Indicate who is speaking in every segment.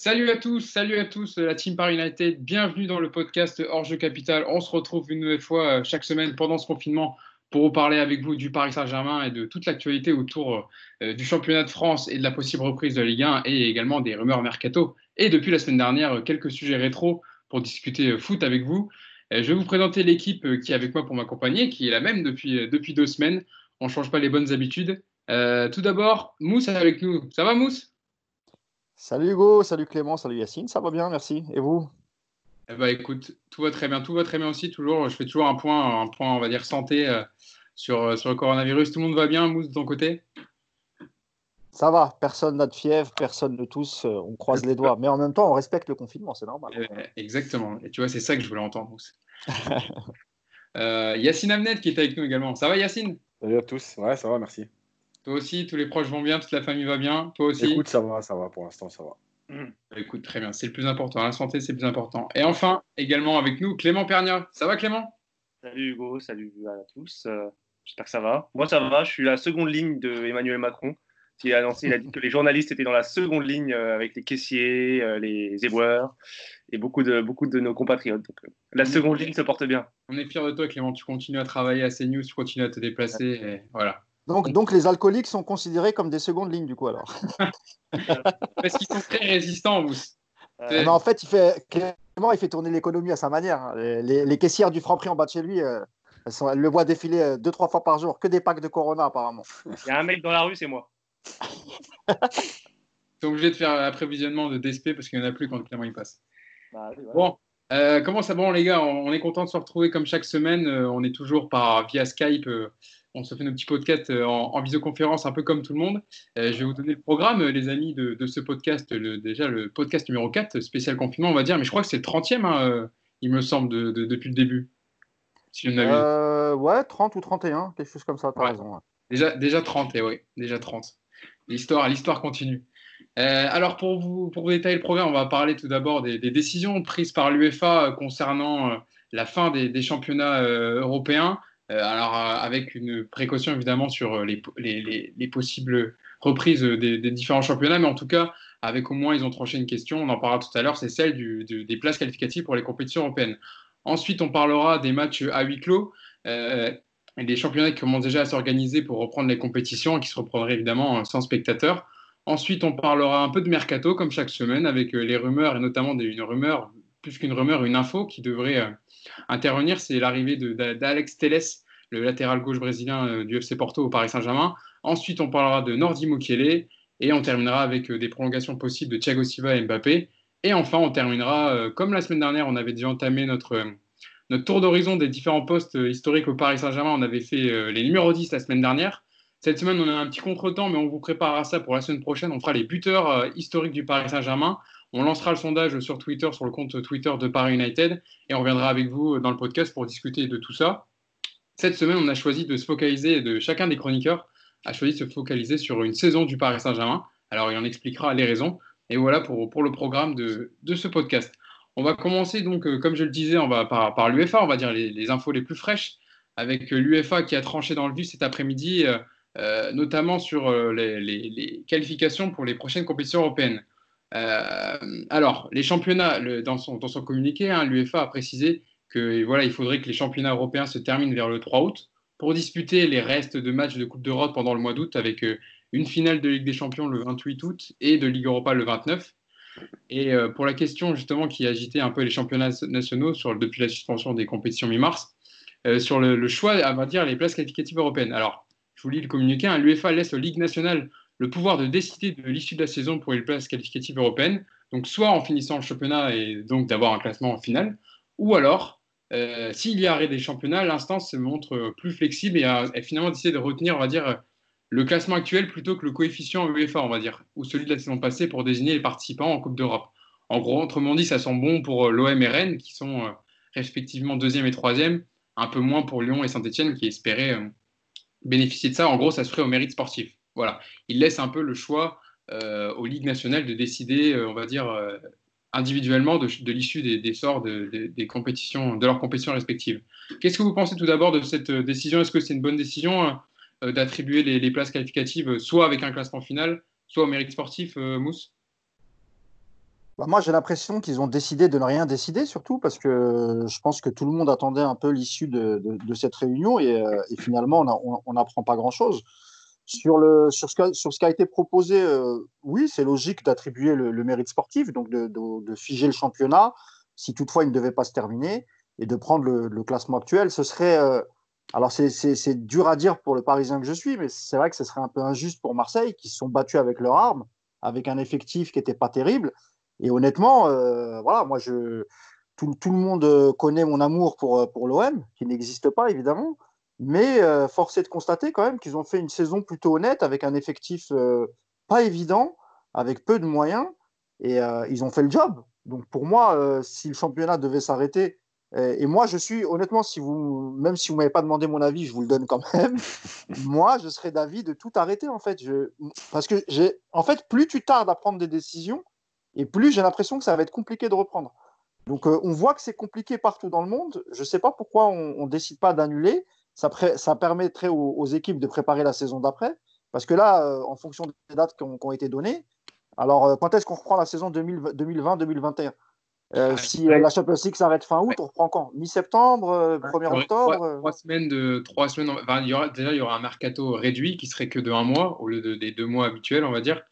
Speaker 1: Salut à tous, salut à tous, la Team Paris United. Bienvenue dans le podcast Hors Capital. On se retrouve une nouvelle fois euh, chaque semaine pendant ce confinement pour vous parler avec vous du Paris Saint-Germain et de toute l'actualité autour euh, du championnat de France et de la possible reprise de Ligue 1 et également des rumeurs mercato. Et depuis la semaine dernière, quelques sujets rétro pour discuter euh, foot avec vous. Je vais vous présenter l'équipe qui est avec moi pour m'accompagner, qui est la même depuis, depuis deux semaines. On ne change pas les bonnes habitudes. tout d'abord, Mousse avec nous. Ça va, Mousse?
Speaker 2: Salut Hugo, salut Clément, salut Yacine, ça va bien, merci. Et vous?
Speaker 1: Eh ben, écoute, tout va très bien, tout va très bien aussi. Toujours, je fais toujours un point, un point, on va dire santé euh, sur, euh, sur le coronavirus. Tout le monde va bien, Mousse, de ton côté?
Speaker 2: Ça va, personne n'a de fièvre, personne ne tous, euh, on croise les doigts. Mais en même temps, on respecte le confinement, c'est normal.
Speaker 1: exactement. Et tu vois, c'est ça que je voulais entendre, Mousse. Yacine Amnet qui est avec nous également. Ça va, Yacine?
Speaker 3: Salut à tous. Ouais, ça va, merci.
Speaker 1: Toi aussi, tous les proches vont bien, toute la famille va bien. Toi aussi.
Speaker 3: Écoute, ça va, ça va pour l'instant, ça va.
Speaker 1: Mmh. Écoute, très bien, c'est le plus important. La santé, c'est le plus important. Et enfin, également avec nous, Clément Pernia. Ça va, Clément?
Speaker 4: Salut Hugo, salut à tous. Euh, j'espère que ça va. Moi, ça va. Je suis la seconde ligne de Emmanuel Macron, qui a annoncé, il a dit que les journalistes étaient dans la seconde ligne euh, avec les caissiers, euh, les éboueurs et beaucoup de, beaucoup de nos compatriotes. Donc, la seconde ligne se porte bien.
Speaker 1: On est fiers de toi, Clément. Tu continues à travailler à CNews, tu continues à te déplacer. Et voilà.
Speaker 2: Donc, donc les alcooliques sont considérés comme des secondes lignes, du coup, alors.
Speaker 1: Parce qu'ils sont très résistants, vous.
Speaker 2: Euh, mais en fait, il fait, Clément, il fait tourner l'économie à sa manière. Hein. Les, les, caissières du Franprix en bas de chez lui, euh, elles, le voient défiler euh, deux, trois fois par jour, que des packs de Corona, apparemment.
Speaker 4: Il y a un mec dans la rue, c'est moi.
Speaker 1: es obligé de faire l'approvisionnement de DSP parce qu'il n'y en a plus quand Clément y passe. Bah, bon, comment ça va, les gars? On est content de se retrouver comme chaque semaine. on est toujours par, via Skype on se fait nos petits podcasts euh, en, visioconférence, un peu comme tout le monde. Euh, je vais vous donner le programme, euh, les amis, de, ce podcast. déjà, le podcast numéro 4, spécial confinement, on va dire. Mais je crois que c'est le 30e, hein, il me semble, depuis le début.
Speaker 2: Si je ouais, 30 ou 31, quelque chose comme ça, tu as raison.
Speaker 1: Déjà, déjà 30, et oui, déjà 30. L'histoire, l'histoire continue. alors, pour vous, pour vous détailler le programme, on va parler tout d'abord des, décisions prises par l'UEFA concernant la fin des championnats européens. Euh, alors, euh, avec une précaution évidemment sur euh, les, possibles reprises des, différents championnats, mais en tout cas, avec au moins, ils ont tranché une question, on en parlera tout à l'heure, c'est celle des places qualificatives pour les compétitions européennes. Ensuite, on parlera des matchs à huis clos. et des championnats qui commencent déjà à s'organiser pour reprendre les compétitions et qui se reprendraient évidemment sans spectateurs. Ensuite, on parlera un peu de mercato, comme chaque semaine, avec les rumeurs, et notamment une rumeur, plus qu'une rumeur, une info qui devrait intervenir, c'est l'arrivée d'Alex Teles, le latéral gauche brésilien euh, du FC Porto au Paris Saint-Germain. Ensuite, on parlera de Nordi Mukiele et on terminera avec euh, des prolongations possibles de Thiago Silva et Mbappé. Et enfin, on terminera, euh, comme la semaine dernière, on avait déjà entamé notre, notre tour d'horizon des différents postes historiques au Paris Saint-Germain. On avait fait les numéros 10 la semaine dernière. Cette semaine, on a un petit contretemps, mais on vous préparera ça pour la semaine prochaine. On fera les buteurs historiques du Paris Saint-Germain. On lancera le sondage sur Twitter, sur le compte Twitter de Paris United, et on reviendra avec vous dans le podcast pour discuter de tout ça. Cette semaine, on a choisi de se focaliser, de chacun des chroniqueurs a choisi de se focaliser sur une saison du Paris Saint-Germain. Alors, il en expliquera les raisons. Et voilà pour, le programme de, ce podcast. On va commencer donc, euh, comme je le disais, on va par, par l'UEFA, on va dire les, infos les plus fraîches, avec euh, l'UEFA qui a tranché dans le vif cet après-midi, euh, notamment sur les, qualifications pour les prochaines compétitions européennes. Alors, les championnats, dans, son, communiqué, hein, l'UEFA a précisé que voilà, il faudrait que les championnats européens se terminent vers le 3 août pour disputer les restes de matchs de Coupe d'Europe pendant le mois d'août avec euh, une finale de Ligue des Champions le 28 août et de Ligue Europa le 29. Et euh, pour la question justement qui agitait un peu les championnats nationaux depuis la suspension des compétitions mi-mars, euh, sur le, choix, à va dire, les places qualificatives européennes. Alors, je vous lis le communiqué, hein, l'UEFA laisse aux ligues nationales le pouvoir de décider de l'issue de la saison pour les places qualificatives européennes, donc soit en finissant le championnat et donc d'avoir un classement final, ou alors euh, s'il y a arrêt des championnats, l'instance se montre plus flexible et a, finalement décidé de retenir, on va dire, le classement actuel plutôt que le coefficient UEFA, on va dire, ou celui de la saison passée pour désigner les participants en Coupe d'Europe. En gros, autrement dit, ça sent bon pour euh, l'OM et Rennes, qui sont euh, respectivement deuxième et troisième, un peu moins pour Lyon et Saint-Etienne, qui espéraient bénéficier de ça. En gros, ça se ferait au mérite sportif. Voilà. Il laisse un peu le choix aux ligues nationales de décider, on va dire, individuellement de, l'issue des, sorts de, des compétitions, de leurs compétitions respectives. Qu'est-ce que vous pensez tout d'abord de cette euh, décision? Est-ce que c'est une bonne décision euh, euh, d'attribuer les, places qualificatives soit avec un classement final, soit au mérite sportif, Mousse?
Speaker 2: Bah, moi, j'ai l'impression qu'ils ont décidé de ne rien décider, surtout parce que je pense que tout le monde attendait un peu l'issue de, cette réunion euh, et finalement, on n'apprend pas grand-chose. Sur, le, sur, ce qui a, été proposé, euh, oui, c'est logique d'attribuer le, mérite sportif, donc de, figer le championnat, si toutefois il ne devait pas se terminer, et de prendre le, classement actuel. Ce serait. Euh, alors, c'est dur à dire pour le Parisien que je suis, mais c'est vrai que ce serait un peu injuste pour Marseille, qui se sont battus avec leurs armes, avec un effectif qui n'était pas terrible. Et honnêtement, euh, voilà, moi, je, tout, tout, le monde connaît mon amour pour, pour l'OM, qui n'existe pas évidemment. Mais euh, force est de constater quand même qu'ils ont fait une saison plutôt honnête, avec un effectif euh, pas évident, avec peu de moyens, et euh, ils ont fait le job. Donc pour moi, euh, si le championnat devait s'arrêter, et moi je suis honnêtement, si vous, même si vous m'avez pas demandé mon avis, je vous le donne quand même. moi, je serais d'avis de tout arrêter en fait. Je, parce que j'ai, en fait, plus tu tardes à prendre des décisions, et plus j'ai l'impression que ça va être compliqué de reprendre. Donc on voit que c'est compliqué partout dans le monde. Je ne sais pas pourquoi on ne décide pas d'annuler. Ça, ça, permettrait aux, aux, équipes de préparer la saison d'après. Parce que là, euh, en fonction des dates qui ont, été données, alors euh, quand est-ce qu'on reprend la saison 2020-2021 euh, si la Champions League s'arrête fin août, ouais. on reprend quand? Mi-septembre, euh, 1er octobre
Speaker 1: trois, trois, semaines de trois semaines. Enfin, il y aura, déjà, il y aura un mercato réduit qui serait que de un mois au lieu de, des deux mois habituels, on va dire.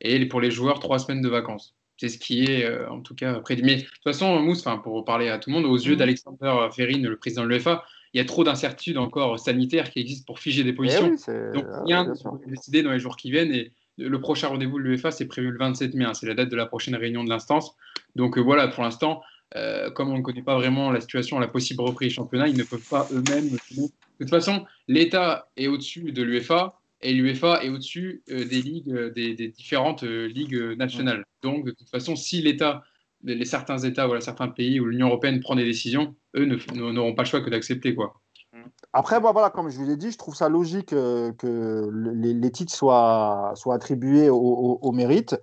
Speaker 1: Et pour les joueurs, trois semaines de vacances. C'est ce qui est, euh, en tout cas, prédit. Mais de toute façon, Mousse, pour parler à tout le monde, aux yeux mmh. d'Alexander Ferrin, le président de l'UEFA, il y a trop d'incertitudes encore sanitaires qui existent pour figer des positions.
Speaker 2: Eh oui,
Speaker 1: Donc, rien n'est décidé dans les jours qui viennent. Et le prochain rendez-vous de l'UEFA, c'est prévu le 27 mai. Hein, c'est la date de la prochaine réunion de l'instance. Donc euh, voilà, pour l'instant, euh, comme on ne connaît pas vraiment la situation, la possible reprise du championnat, ils ne peuvent pas eux-mêmes. De toute façon, l'État est au-dessus de l'UEFA et l'UEFA est au-dessus euh, des ligues, euh, des, des différentes euh, ligues nationales. Donc de toute façon, si l'État, certains États, voilà, certains pays ou l'Union européenne prend des décisions, eux n'auront pas le choix que d'accepter quoi.
Speaker 2: Après, bah, voilà, comme je vous l'ai dit, je trouve ça logique euh, que les, les, titres soient, soient attribués au, au, au mérite.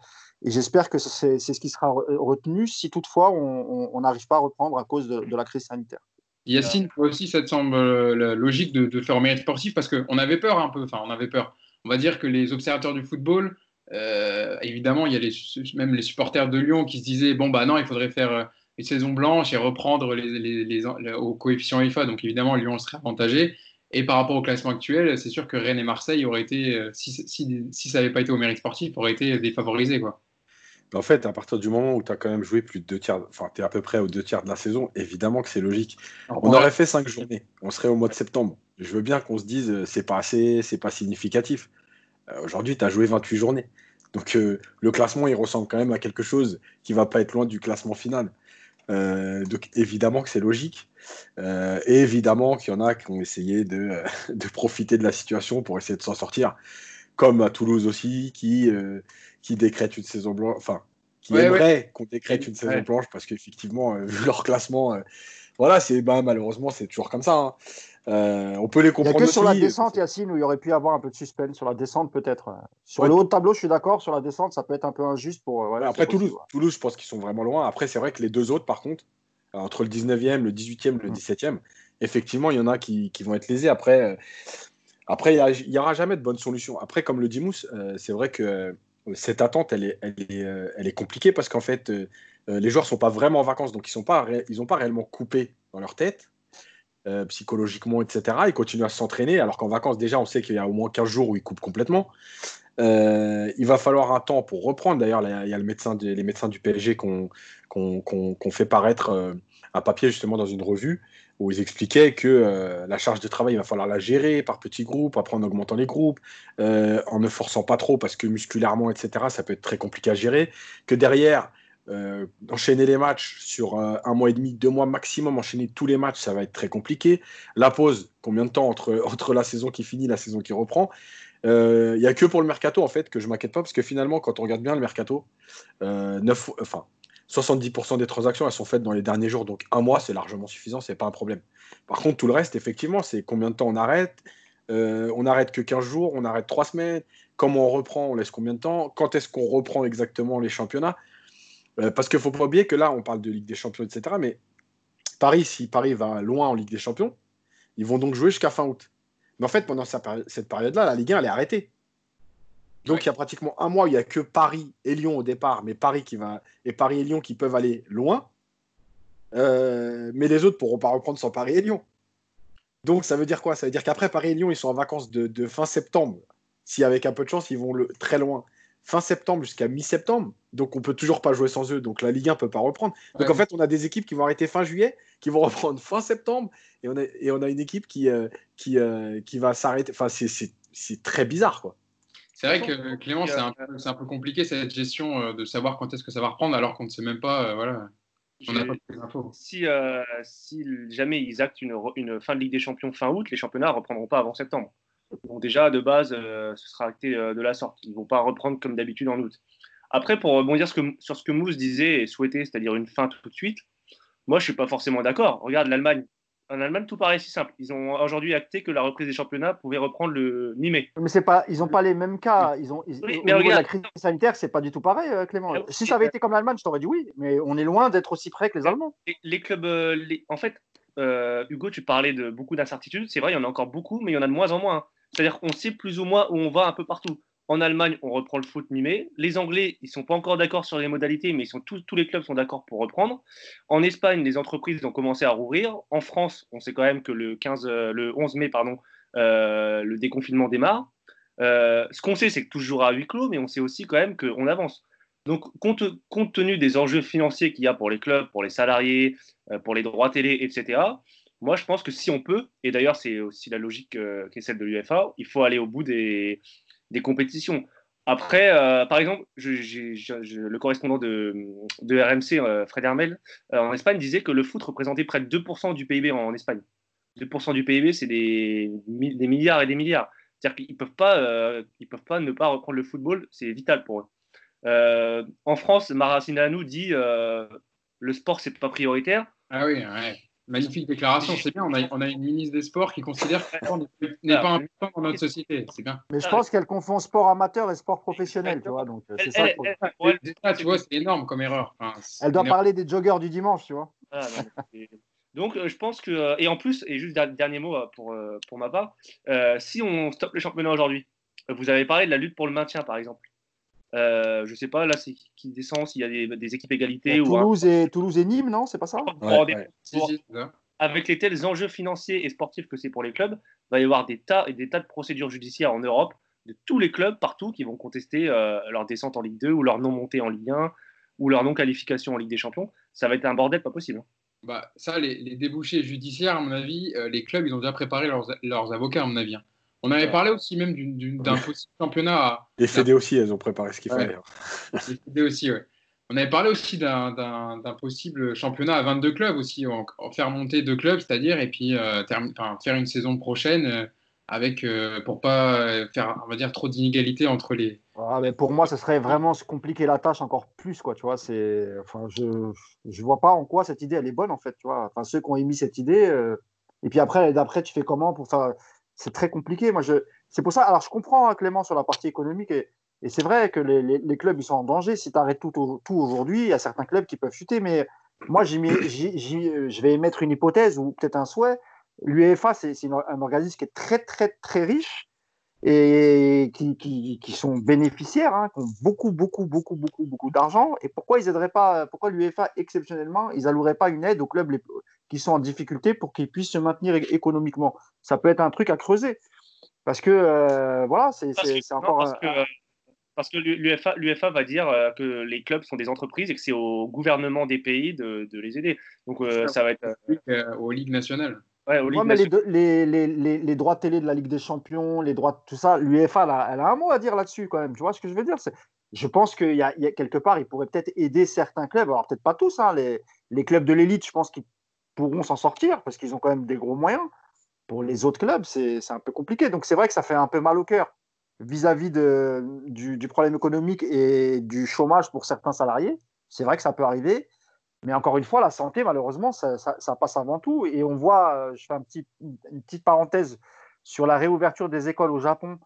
Speaker 2: Et j'espère que c'est ce qui sera retenu si toutefois on n'arrive pas à reprendre à cause de, de, la crise sanitaire.
Speaker 1: Yacine, toi aussi, ça te semble euh, logique de, de faire au mérite sportif? Parce qu'on avait peur un peu, enfin, on avait peur. On va dire que les observateurs du football, euh, évidemment, il y a les, même les supporters de Lyon qui se disaient bon, bah non, il faudrait faire une saison blanche et reprendre les, les, les, les au coefficient IFA. Donc évidemment, Lyon serait avantagé. Et par rapport au classement actuel, c'est sûr que Rennes et Marseille auraient été, si, si, si ça n'avait pas été au mérite sportif, auraient été défavorisés. Quoi.
Speaker 3: En fait, à partir du moment où tu as quand même joué plus de deux tiers, enfin, tu es à peu près aux deux tiers de la saison, évidemment que c'est logique. On ouais. aurait fait cinq journées, on serait au mois de septembre. Je veux bien qu'on se dise, euh, c'est pas assez, c'est pas significatif. Euh, Aujourd'hui, tu as joué 28 journées. Donc, euh, le classement, il ressemble quand même à quelque chose qui va pas être loin du classement final. Euh, donc, évidemment que c'est logique. Euh, et évidemment qu'il y en a qui ont essayé de, de profiter de la situation pour essayer de s'en sortir comme à Toulouse aussi, qui, euh, qui décrète une saison blanche, enfin, qui ouais, aimerait ouais. qu'on décrète une saison blanche, parce qu'effectivement, euh, vu leur classement, euh, voilà, c'est bah, malheureusement, c'est toujours comme ça. Hein. On peut les comprendre.
Speaker 2: Il a que sur la descente, Yacine, où il y aurait pu y avoir un peu de suspense. Sur la descente, peut-être. Sur le haut de tableau, je suis d'accord. Sur la descente, ça peut être un peu injuste pour.
Speaker 3: Après, Toulouse, possible, Toulouse, je pense qu'ils sont vraiment loin. Après, c'est vrai que les deux autres, par contre, entre le 19e, le 18e, le 17e, mmh. effectivement, il y en a qui, qui vont être lésés. Après, après, il n'y aura jamais de bonne solution. Après, comme le dit Mousse, euh, c'est vrai que euh, cette attente, elle est, elle est, euh, elle est compliquée parce qu'en fait, euh, les joueurs ne sont pas vraiment en vacances, donc ils n'ont pas, ils pas réellement coupé dans leur tête, euh, psychologiquement, etc. Ils continuent à s'entraîner, alors qu'en vacances, déjà, on sait qu'il y a au moins 15 jours où ils coupent complètement. il va falloir un temps pour reprendre. D'ailleurs, il y a le médecin de, les médecins du PSG qui ont qu fait paraître un papier justement dans une revue où ils expliquaient que euh, la charge de travail, il va falloir la gérer par petits groupes, après en augmentant les groupes, euh, en ne forçant pas trop, parce que musculairement, etc., ça peut être très compliqué à gérer. Que derrière, euh, enchaîner les matchs sur euh, un mois et demi, deux mois maximum, enchaîner tous les matchs, ça va être très compliqué. La pause, combien de temps entre, entre la saison qui finit et la saison qui reprend? Il euh, n'y a que pour le mercato en fait que je m'inquiète pas parce que finalement quand on regarde bien le mercato, 9, enfin 70% des transactions, elles sont faites dans les derniers jours. Donc, un mois, c'est largement suffisant, c'est pas un problème. Par contre, tout le reste, effectivement, c'est combien de temps on arrête? Euh, On arrête que 15 jours, on arrête 3 semaines. Comment on reprend On laisse combien de temps? Quand est-ce qu'on reprend exactement les championnats? Euh, Parce qu'il ne faut pas oublier que là, on parle de Ligue des Champions, etc. Mais Paris, si Paris va loin en Ligue des Champions, ils vont donc jouer jusqu'à fin août. Mais en fait, pendant cette période-là, la Ligue 1, elle est arrêtée. Donc
Speaker 1: Ouais.
Speaker 3: il y a pratiquement un mois, où il n'y a que Paris et Lyon au départ, mais Paris qui va et Paris et Lyon qui peuvent aller loin. Euh, mais les autres pourront pas reprendre sans Paris et Lyon. Donc ça veut dire quoi? Ça veut dire qu'après Paris et Lyon, ils sont en vacances de, de fin septembre. Si avec un peu de chance, ils vont le, très loin. Fin septembre jusqu'à mi-septembre. Donc on peut toujours pas jouer sans eux. Donc la Ligue 1 peut pas reprendre. Donc
Speaker 1: Ouais.
Speaker 3: en fait, on a des équipes qui vont arrêter fin juillet, qui vont reprendre fin septembre, et on a, et on a une équipe qui, euh, qui, euh, qui va s'arrêter. Enfin, c'est- c'est c'est très bizarre, quoi.
Speaker 1: C'est vrai que Clément, c'est un, peu- c'est un peu compliqué cette gestion euh, de savoir quand est-ce que ça va reprendre alors qu'on ne sait même pas. euh, voilà, on n'a
Speaker 4: J'ai-
Speaker 1: pas toutes les infos.
Speaker 4: si, euh, si jamais ils actent une, une fin de Ligue des Champions fin août, les championnats ne reprendront pas avant septembre. Donc déjà, de base, euh, ce sera acté euh, de la sorte. Ils ne vont pas reprendre comme d'habitude en août. Après, pour rebondir sur ce que Mousse disait et souhaitait, c'est-à-dire une fin tout de suite, moi, je ne suis pas forcément d'accord. Regarde l'Allemagne. En Allemagne, tout paraît si simple. Ils ont aujourd'hui acté que la reprise des championnats pouvait reprendre le mi-mai.
Speaker 2: Mais c'est pas, ils n'ont pas les mêmes cas. Ils ont, ils-
Speaker 4: Oui,
Speaker 2: au
Speaker 4: mais
Speaker 2: niveau de la
Speaker 4: regarde.
Speaker 2: crise sanitaire, c'est pas du tout pareil, euh, Clément.
Speaker 4: Ah,
Speaker 2: Si ça avait été comme l'Allemagne, je t'aurais dit oui. Mais on est loin d'être aussi près que les Allemands.
Speaker 4: Les, les clubs, les- en fait, euh, Hugo, tu parlais de beaucoup d'incertitudes. C'est vrai, il y en a encore beaucoup, mais il y en a de moins en moins. C'est-à-dire qu'on sait plus ou moins où on va un peu partout. En Allemagne, on reprend le foot mi-mai. Les Anglais, ils sont pas encore d'accord sur les modalités, mais tous, les clubs sont d'accord pour reprendre. En Espagne, les entreprises ont commencé à rouvrir. En France, on sait quand même que le 15, euh, le 11 mai, pardon, euh, le déconfinement démarre. Euh, ce qu'on sait, c'est que toujours à huis clos, mais on sait aussi quand même qu'on avance. Donc, compte, tenu des enjeux financiers qu'il y a pour les clubs, pour les salariés, euh, pour les droits télé, etc., moi, je pense que si on peut, et d'ailleurs, c'est aussi la logique euh, qui est celle de l'UFA, il faut aller au bout des, compétitions. Après, euh, par exemple, le correspondant de, RMC, euh, Fred Hermel, euh, en Espagne, disait que le foot représentait près de 2% du PIB en Espagne. 2% du PIB, c'est des, mi- des milliards et des milliards. C'est-à-dire qu'ils ne peuvent, pas, ne pas reprendre le football, c'est vital pour eux. En France, Maracineanu dit euh, le sport, c'est pas prioritaire.
Speaker 1: Ah oui, ouais. Magnifique déclaration. C'est bien, on a, on a une ministre des Sports qui considère que le sport n'est- pas important dans notre société. C'est bien.
Speaker 2: Mais je
Speaker 4: Ah,
Speaker 2: pense qu'elle confond sport amateur et sport professionnel, tu vois. Donc euh, c'est
Speaker 4: Elle,
Speaker 2: ça. le
Speaker 4: elle-
Speaker 2: problème.
Speaker 4: elle- pour elle,
Speaker 1: Déjà, tu vois, c'est énorme comme erreur. Enfin,
Speaker 2: Elle doit
Speaker 1: énorme.
Speaker 2: parler des joggeurs du dimanche, tu vois.
Speaker 4: Ah, non, Donc, euh, je pense que. euh, Et en plus, et juste der- dernier mot pour, pour ma part, euh, si on stoppe le championnat aujourd'hui, vous avez parlé de la lutte pour le maintien, par exemple. Euh, je sais pas, là, c'est qui- descend, s'il y a des, des équipes égalité ou un-
Speaker 2: Toulouse, et, Toulouse et Nîmes, non C'est pas ça
Speaker 3: Ouais, ouais.
Speaker 4: Avec les tels enjeux financiers et sportifs que c'est pour les clubs, il va y avoir des tas et des tas de procédures judiciaires en Europe de tous les clubs partout qui vont contester euh, leur descente en Ligue 2 ou leur non montée en Ligue 1 ou leur non qualification en Ligue des Champions. Ça va être un bordel pas possible. hein.
Speaker 1: Bah, ça, les, les débouchés judiciaires, à mon avis, euh, les clubs, ils ont déjà préparé leurs, leurs avocats, à mon avis. hein. On avait parlé aussi même d'une- d'une- d'un possible championnat à,
Speaker 3: Les Fédés aussi, elles ont préparé ce qu'il
Speaker 1: Ouais.
Speaker 3: fallait. hein.
Speaker 1: Les idées aussi, ouais. On avait parlé aussi d'un- d'un d'un possible championnat à 22 clubs aussi, en, en faire monter deux clubs, c'est-à-dire, et puis euh, faire une saison prochaine euh, avec, euh, pour pas euh, faire, on va dire, trop d'inégalités entre les.
Speaker 2: Ah, mais Pour moi, ce serait vraiment se compliquer la tâche encore plus, quoi. Tu vois, c'est, enfin, je, je vois pas en quoi cette idée elle est bonne en fait. Tu vois, enfin, ceux qui ont émis cette idée. euh, Et puis après, d'après, tu fais comment pour faire C'est très compliqué. Moi, je, c'est pour ça. Alors, je comprends hein, Clément sur la partie économique et, et c'est vrai que les, les- les clubs ils sont en danger. Si tu arrêtes tout, au- tout aujourd'hui, il y a certains clubs qui peuvent chuter. Mais moi, j'y mets- j'y- j'y- euh, je vais émettre une hypothèse ou peut-être un souhait. L'UEFA, c'est un organisme qui est très, très, très riche et qui, qui, qui sont bénéficiaires, hein, qui ont beaucoup, beaucoup, beaucoup, beaucoup, beaucoup d'argent. Et pourquoi ils aideraient pas, pourquoi l'UEFA exceptionnellement, ils alloueraient pas une aide aux clubs les- qui sont en difficulté pour qu'ils puissent se maintenir économiquement? Ça peut être un truc à creuser. Parce que euh, voilà, c'est encore.
Speaker 4: parce que, euh, parce que l'UFA, l'UFA va dire euh, que les clubs sont des entreprises et que c'est au gouvernement des pays de, de les aider. Donc euh, ça va être euh,
Speaker 1: euh, aux ligues nationales.
Speaker 4: Ouais,
Speaker 2: mais les, deux- les, les, les, les droits télé de la Ligue des Champions, les droits de tout ça, l'UEFA, elle, a- elle a un mot à dire là-dessus quand même. Tu vois ce que je veux dire? Je pense qu'il y y a quelque part, il pourrait peut-être aider certains clubs. Alors peut-être pas tous, hein, les, les clubs de l'élite, je pense qu'ils pourront s'en sortir parce qu'ils ont quand même des gros moyens. Pour les autres clubs, c'est un peu compliqué. Donc c'est vrai que ça fait un peu mal au cœur vis-à-vis du problème économique et du chômage pour certains salariés. C'est vrai que ça peut arriver. Mais encore une fois, la santé, malheureusement, ça, passe avant tout. Et on voit, euh, je fais une petite parenthèse sur la réouverture des écoles au Japon,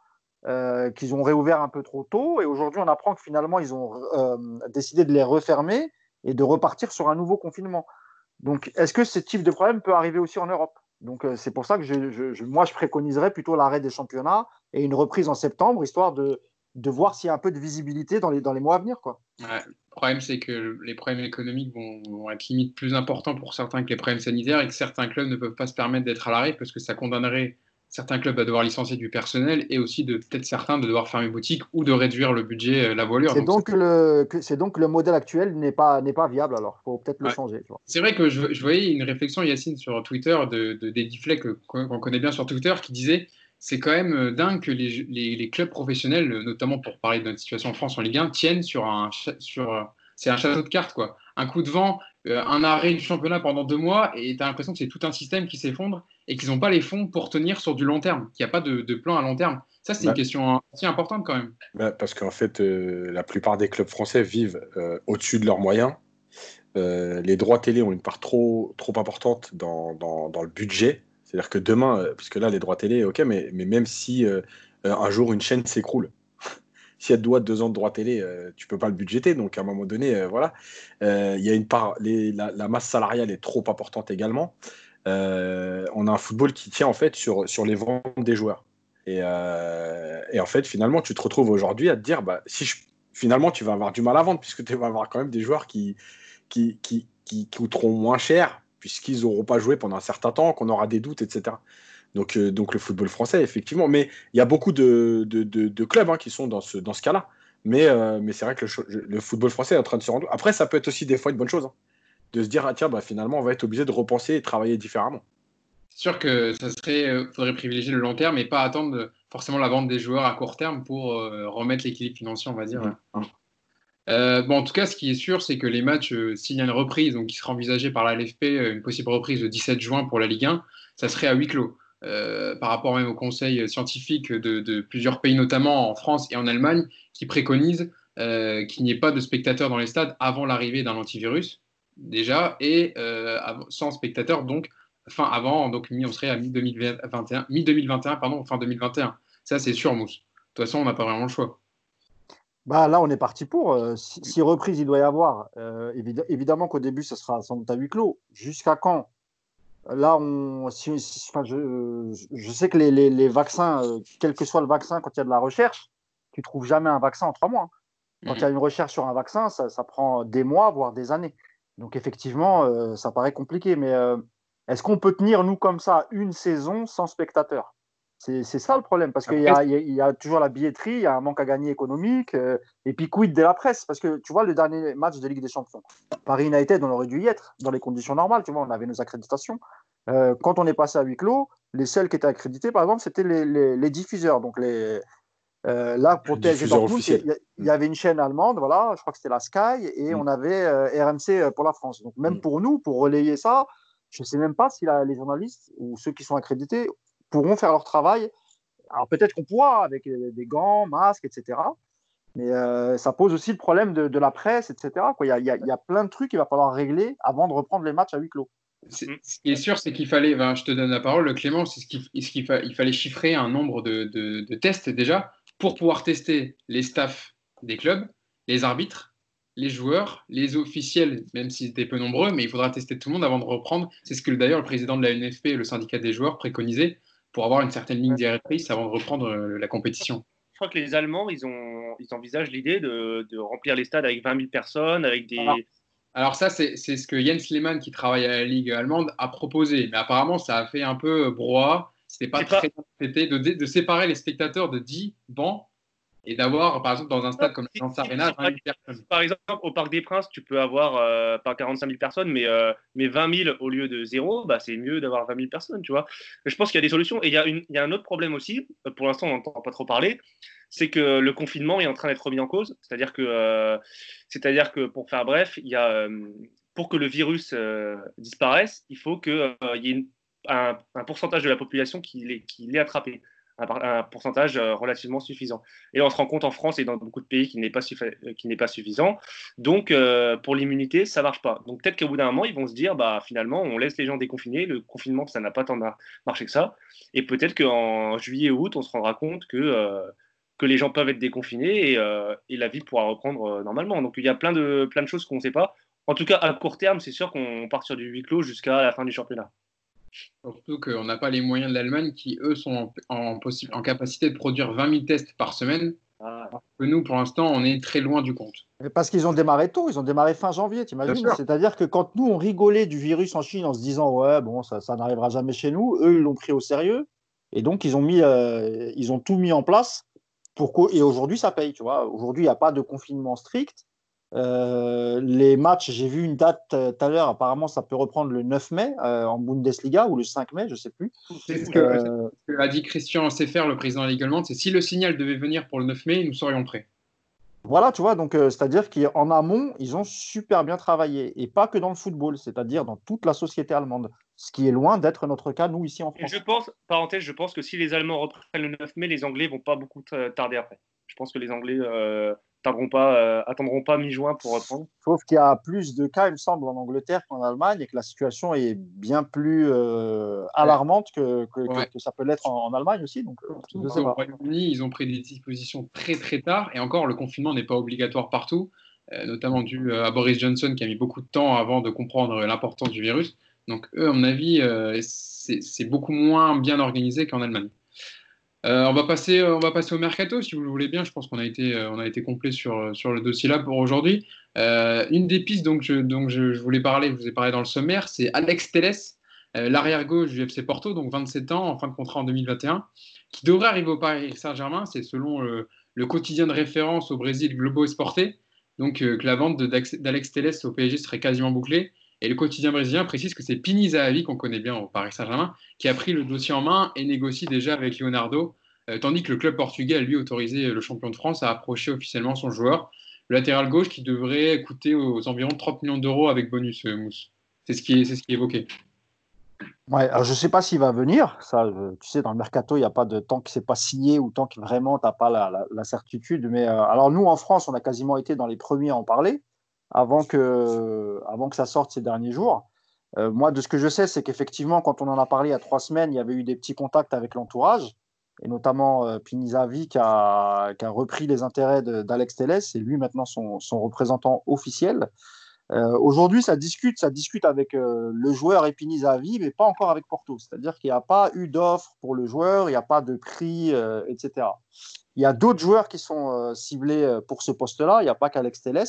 Speaker 2: euh, qu'ils ont réouvert un peu trop tôt. Et aujourd'hui, on apprend que finalement, ils ont euh, décidé de les refermer et de repartir sur un nouveau confinement. Donc, est-ce que ce type de problème peut arriver aussi en Europe? Donc, c'est pour ça que je, moi, je préconiserais plutôt l'arrêt des championnats et une reprise en septembre, histoire de, voir s'il y a un peu de visibilité dans les, mois à venir. Quoi.
Speaker 1: Problème, c'est que les problèmes économiques vont, vont, être limite plus importants pour certains que les problèmes sanitaires et que certains clubs ne peuvent pas se permettre d'être à l'arrêt parce que ça condamnerait certains clubs à devoir licencier du personnel et aussi de peut-être certains de devoir fermer boutique ou de réduire le budget, la voilure.
Speaker 2: C'est donc, donc le, c'est donc le modèle actuel n'est pas, n'est pas viable alors, il faut peut-être le ouais. changer.
Speaker 1: C'est vrai que je, je, voyais une réflexion, Yacine, sur Twitter de, de Fleck, qu'on connaît bien sur Twitter, qui disait c'est quand même dingue que les, les, les, clubs professionnels, notamment pour parler de notre situation en France en Ligue 1, tiennent sur un, sur, c'est un château de cartes, quoi. Un coup de vent, euh, un arrêt du championnat pendant deux mois, et tu as l'impression que c'est tout un système qui s'effondre et qu'ils n'ont pas les fonds pour tenir sur du long terme, qu'il n'y a pas de, de, plan à long terme. Ça, c'est bah, une question aussi importante quand même.
Speaker 3: Bah, parce qu'en fait, euh, la plupart des clubs français vivent euh, au-dessus de leurs moyens. Euh, les droits télé ont une part trop, trop importante dans, dans, dans le budget. C'est-à-dire que demain, euh, puisque là, les droits télé, ok, mais, mais même si euh, un jour une chaîne s'écroule, si elle doit deux ans de droits télé, euh, tu peux pas le budgéter. Donc à un moment donné, euh, voilà, il y a une part, la, masse salariale est trop importante également. on a un football qui tient en fait sur, sur les ventes des joueurs. Et, et en fait, finalement, tu te retrouves aujourd'hui à te dire, bah, si je, finalement, tu vas avoir du mal à vendre puisque tu vas avoir quand même des joueurs qui, qui, qui, qui coûteront moins cher puisqu'ils n'auront pas joué pendant un certain temps, qu'on aura des doutes, etc. Donc, euh, donc le football français, effectivement. Mais il y a beaucoup de, de, de, de clubs hein, qui sont dans ce, dans ce cas-là. Mais, euh, mais c'est vrai que le, le, football français est en train de se rendre. Après, ça peut être aussi des fois une bonne chose. Hein, de se dire, ah, tiens, bah, finalement, on va être obligé de repenser et travailler différemment.
Speaker 1: C'est sûr que ça serait, euh, faudrait privilégier le long terme et pas attendre forcément la vente des joueurs à court terme pour euh, remettre l'équilibre financier, on va dire. Euh, en tout cas, ce qui est sûr, c'est que les matchs, euh, s'il y a une reprise, qui sera envisagée par la LFP, euh, une possible reprise le 17 juin pour la Ligue 1, ça serait à huis clos. Par rapport même au conseil scientifique de, plusieurs pays, notamment en France et en Allemagne, qui préconisent qu'il n'y ait pas de spectateurs dans les stades avant l'arrivée d'un antivirus, déjà, et sans spectateurs, donc, fin avant, donc on serait à mi-2021, mi-2021, pardon, fin 2021. Ça, c'est sûr, Mousse. De toute façon, on n'a pas vraiment le choix.
Speaker 2: Bah, là, on est parti pour. Euh, si, si, reprise il doit y avoir, euh, évid évidemment qu'au début, ça sera sans doute à huis clos. Jusqu'à quand? Là, on, si, si, enfin, je, je, sais que les, les, les vaccins, euh, quel que soit le vaccin, quand il y a de la recherche, tu trouves jamais un vaccin en trois mois. Quand il y a une recherche sur un vaccin, ça, ça, prend des mois, voire des années. Donc, effectivement, ça paraît compliqué. Mais est-ce qu'on peut tenir, nous, comme ça, une saison sans spectateurs? C'est ça le problème, parce qu'il y, y, y, a toujours la billetterie, il y a un manque à gagner économique, euh, et puis quid de la presse, parce que tu vois, le dernier match de Ligue des Champions, Paris United, on aurait dû y être dans les conditions normales, tu vois, on avait nos accréditations. Euh, quand on est passé à huis clos, les seuls qui étaient accrédités, par exemple, c'était les, les, les, diffuseurs. Donc, les, euh, là, pour TSG il y, y, avait une chaîne allemande, voilà, je crois que c'était la Sky, et mm. on avait RMC pour la France. Donc, même mm. pour nous, pour relayer ça, je ne sais même pas si la, les journalistes ou ceux qui sont accrédités pourront faire leur travail. Alors peut-être qu'on pourra avec des gants, masques, etc. Mais euh, ça pose aussi le problème de, la presse, etc. Il y, a, plein de trucs qu'il va falloir régler avant de reprendre les matchs à huis clos.
Speaker 1: Ce qui est sûr, c'est qu'il fallait, ben, je te donne la parole, Clément, c'est ce qu'il il fallait chiffrer un nombre de, de, de, tests déjà pour pouvoir tester les staffs des clubs, les arbitres, les joueurs, les officiels, même s'ils étaient peu nombreux, mais il faudra tester tout le monde avant de reprendre. C'est ce que d'ailleurs le président de la NFP et le syndicat des joueurs préconisaient pour avoir une certaine ligne directrice avant de reprendre euh, la compétition.
Speaker 4: Je crois que les Allemands, ils, ont, ils envisagent l'idée de, de, remplir les stades avec 20 000 personnes, avec des...
Speaker 1: Alors, alors ça, c'est ce que Jens Lehmann, qui travaille à la Ligue allemande, a proposé. Mais apparemment, ça a fait un peu brouhaha. C'était pas très pas... de, de, séparer les spectateurs de 10 bancs et d'avoir, par exemple, dans un stade comme Lens Arena, 20 000 personnes.
Speaker 4: Par exemple, au Parc des Princes, tu peux avoir euh, pas 45 000 personnes, mais, euh, mais 20 000 au lieu de zéro, bah, c'est mieux d'avoir 20 000 personnes, tu vois. Je pense qu'il y a des solutions. Et il y, a une, il y a un autre problème aussi, euh, pour l'instant, on n'entend pas trop parler, c'est que le confinement est en train d'être remis en cause. C'est-à-dire que, euh, c'est-à-dire que, pour faire bref, il y a, pour que le virus disparaisse, il faut qu'il y ait une, un, un, pourcentage de la population qui l'ait attrapé un, pourcentage euh, relativement suffisant. Et on se rend compte en France et dans beaucoup de pays qu'il n'est pas, qui pas suffisant. Donc, euh, pour l'immunité, ça marche pas. Donc, peut-être qu'au bout d'un moment, ils vont se dire, bah, finalement, on laisse les gens déconfinés. Le confinement, ça n'a pas tant marché que ça. Et peut-être qu'en juillet août, on se rendra compte que, euh, que les gens peuvent être déconfinés et, euh, et la vie pourra reprendre euh, normalement. Donc, il y a plein de, plein de choses qu'on ne sait pas. En tout cas, à court terme, c'est sûr qu'on part sur du huis clos jusqu'à la fin du championnat.
Speaker 1: Surtout qu'on n'a pas les moyens de l'Allemagne qui, eux, sont en, en, en, capacité de produire 20 000 tests par semaine Ah. que nous, pour l'instant, on est très loin du compte.
Speaker 2: parce qu'ils ont démarré tôt, ils ont démarré fin janvier, t'imagines? C'est-à-dire que quand nous, on rigolait du virus en Chine en se disant, ouais, bon, ça, ça n'arrivera jamais chez nous, eux, ils l'ont pris au sérieux. Et donc, ils ont, mis, euh, ils ont tout mis en place. Pour et aujourd'hui, ça paye, tu vois? Aujourd'hui, il n'y a pas de confinement strict. Euh, les matchs, j'ai vu une date euh, tout à l'heure, apparemment ça peut reprendre le 9 mai en Bundesliga ou le 5 mai, je ne sais plus.
Speaker 1: C'est ce, que, a dit Christian Sefer, le président légalement, c'est si le signal devait venir pour le 9 mai, nous serions prêts.
Speaker 2: Voilà, tu vois, donc c'est-à-dire qu'en amont, ils ont super bien travaillé, et pas que dans le football, c'est-à-dire dans toute la société allemande ce qui est loin d'être notre cas, nous, ici en France.
Speaker 4: je pense, parenthèse, je pense que si les Allemands reprennent le 9 mai, les Anglais vont pas beaucoup tarder après. Je pense que les Anglais euh, tarderont pas, euh, attendront pas mi-juin pour reprendre.
Speaker 2: Sauf qu'il y a plus de cas, il me semble, en Angleterre qu'en Allemagne et que la situation est bien plus euh, alarmante que, que, ça peut l'être en, Allemagne aussi. Donc,
Speaker 1: au Royaume-Uni, ils ont pris des dispositions très très tard et encore, le confinement n'est pas obligatoire partout, notamment dû à Boris Johnson qui a mis beaucoup de temps avant de comprendre l'importance du virus. Donc eux, à mon avis, euh, c'est beaucoup moins bien organisé qu'en Allemagne. Euh, on, va passer, on va passer au mercato, si vous le voulez bien. Je pense qu'on a été, euh, on a été complet sur, le dossier là pour aujourd'hui. une des pistes donc, je, donc je, voulais parler, je vous ai parlé dans le sommaire, c'est Alex Teles, l'arrière-gauche du FC Porto, donc 27 ans, en fin de contrat en 2021, qui devrait arriver au Paris Saint-Germain. C'est selon le, quotidien de référence au Brésil Globo Esporte. Donc que la vente d'Alex Teles au PSG serait quasiment bouclée. Et le quotidien brésilien précise que c'est Pini Zahavi, qu'on connaît bien au Paris Saint-Germain, qui a pris le dossier en main et négocie déjà avec Leonardo, euh, tandis que le club portugais a lui autorisé le champion de France à approcher officiellement son joueur, le latéral gauche qui devrait coûter aux environs 30 millions d'euros avec bonus, euh, Mousse. C'est ce, qui est, évoqué.
Speaker 2: Ouais, alors je ne sais pas s'il va venir. Ça, tu sais, dans le mercato, il n'y a pas de temps que c'est pas signé ou tant que vraiment tu n'as pas la, certitude. Mais euh, alors nous, en France, on a quasiment été dans les premiers à en parler avant que, avant que ça sorte ces derniers jours. Euh, moi, de ce que je sais, c'est qu'effectivement, quand on en a parlé il y a trois semaines, il y avait eu des petits contacts avec l'entourage, et notamment euh, Pinizavi qui a, qui a, repris les intérêts d'Alex Telles, et lui maintenant son, son représentant officiel. Euh, Aujourd'hui, ça discute, ça discute avec le joueur et Pinizavi, mais pas encore avec Porto. C'est-à-dire qu'il n'y a pas eu d'offre pour le joueur, il n'y a pas de prix, etc. Il y a d'autres joueurs qui sont ciblés pour ce poste-là, il n'y a pas qu'Alex Telles.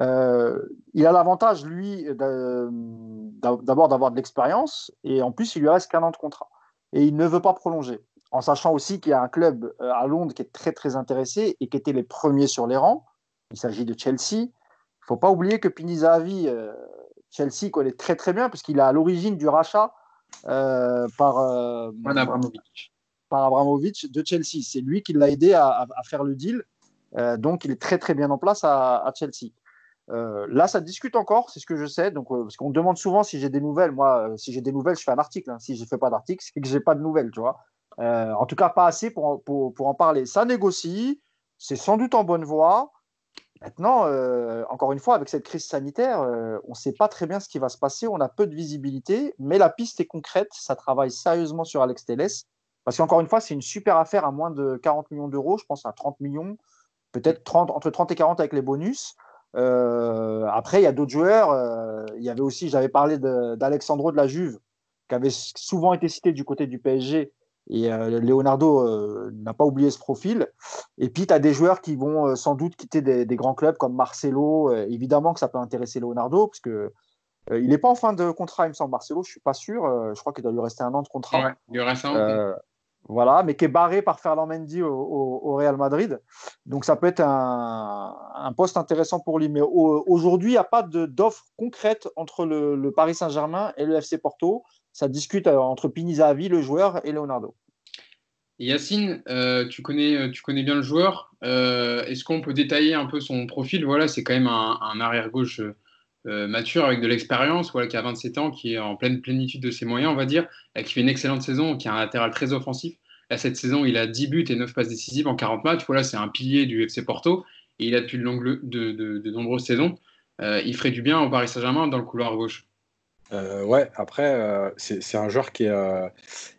Speaker 2: Euh, il a l'avantage, lui, d'abord d'avoir de l'expérience et en plus, il lui reste qu'un an de contrat. Et il ne veut pas prolonger. En sachant aussi qu'il y a un club euh, à Londres qui est très, très intéressé et qui était les premiers sur les rangs. Il s'agit de Chelsea. Il ne faut pas oublier que Pinizavi, euh, Chelsea connaît très, très bien parce qu'il est à l'origine du rachat par,
Speaker 1: Abramovich.
Speaker 2: par Abramovich de Chelsea. C'est lui qui l'a aidé à, faire le deal. donc, il est très, très bien en place à Chelsea. Euh, là, ça discute encore, c'est ce que je sais. Donc, euh, parce qu'on me demande souvent si j'ai des nouvelles. Moi, euh, si j'ai des nouvelles, je fais un article. Hein. Si je ne fais pas d'article, c'est que j'ai pas de nouvelles, tu vois. en tout cas, pas assez pour, pour, pour en parler. Ça négocie, c'est sans doute en bonne voie. Maintenant, encore une fois, avec cette crise sanitaire, on ne sait pas très bien ce qui va se passer. On a peu de visibilité, mais la piste est concrète. Ça travaille sérieusement sur Alex Telles. Parce qu'encore une fois, c'est une super affaire à moins de 40 millions d'euros. Je pense à 30 millions, peut-être 30, entre 30 et 40 avec les bonus. Euh, après, il y a d'autres joueurs. Euh, il y avait aussi, j'avais parlé d'Alexandro de, la Juve, qui avait souvent été cité du côté du PSG. Et euh, Leonardo n'a pas oublié ce profil. Et puis, tu as des joueurs qui vont sans doute quitter des, grands clubs comme Marcelo. évidemment que ça peut intéresser Leonardo, parce que il n'est pas en fin de contrat, il me semble, Marcelo, je ne suis pas sûr. je crois qu'il doit lui rester un an de contrat.
Speaker 1: il lui reste un an.
Speaker 2: Voilà, mais qui est barré par Ferland Mendy au, Real Madrid. Donc ça peut être un, poste intéressant pour lui. Mais aujourd'hui, il n'y a pas d'offre concrète entre le, Paris Saint-Germain et le FC Porto. Ça discute euh, entre Pinizavi, le joueur, et Leonardo.
Speaker 1: Yacine, euh, tu, connais, tu connais bien le joueur. Euh, est-ce qu'on peut détailler un peu son profil? Voilà, c'est quand même un, arrière-gauche mature avec de l'expérience, voilà, qui a 27 ans, qui est en pleine plénitude de ses moyens, on va dire, qui fait une excellente saison, qui a un latéral très offensif cette saison, il a 10 buts et 9 passes décisives en 40 matchs. Voilà, c'est un pilier du FC Porto. Et il a depuis de, nombreuses saisons. Euh, il ferait du bien au Paris Saint-Germain dans le couloir gauche.
Speaker 3: Euh, ouais, après, euh, c'est un joueur qui est,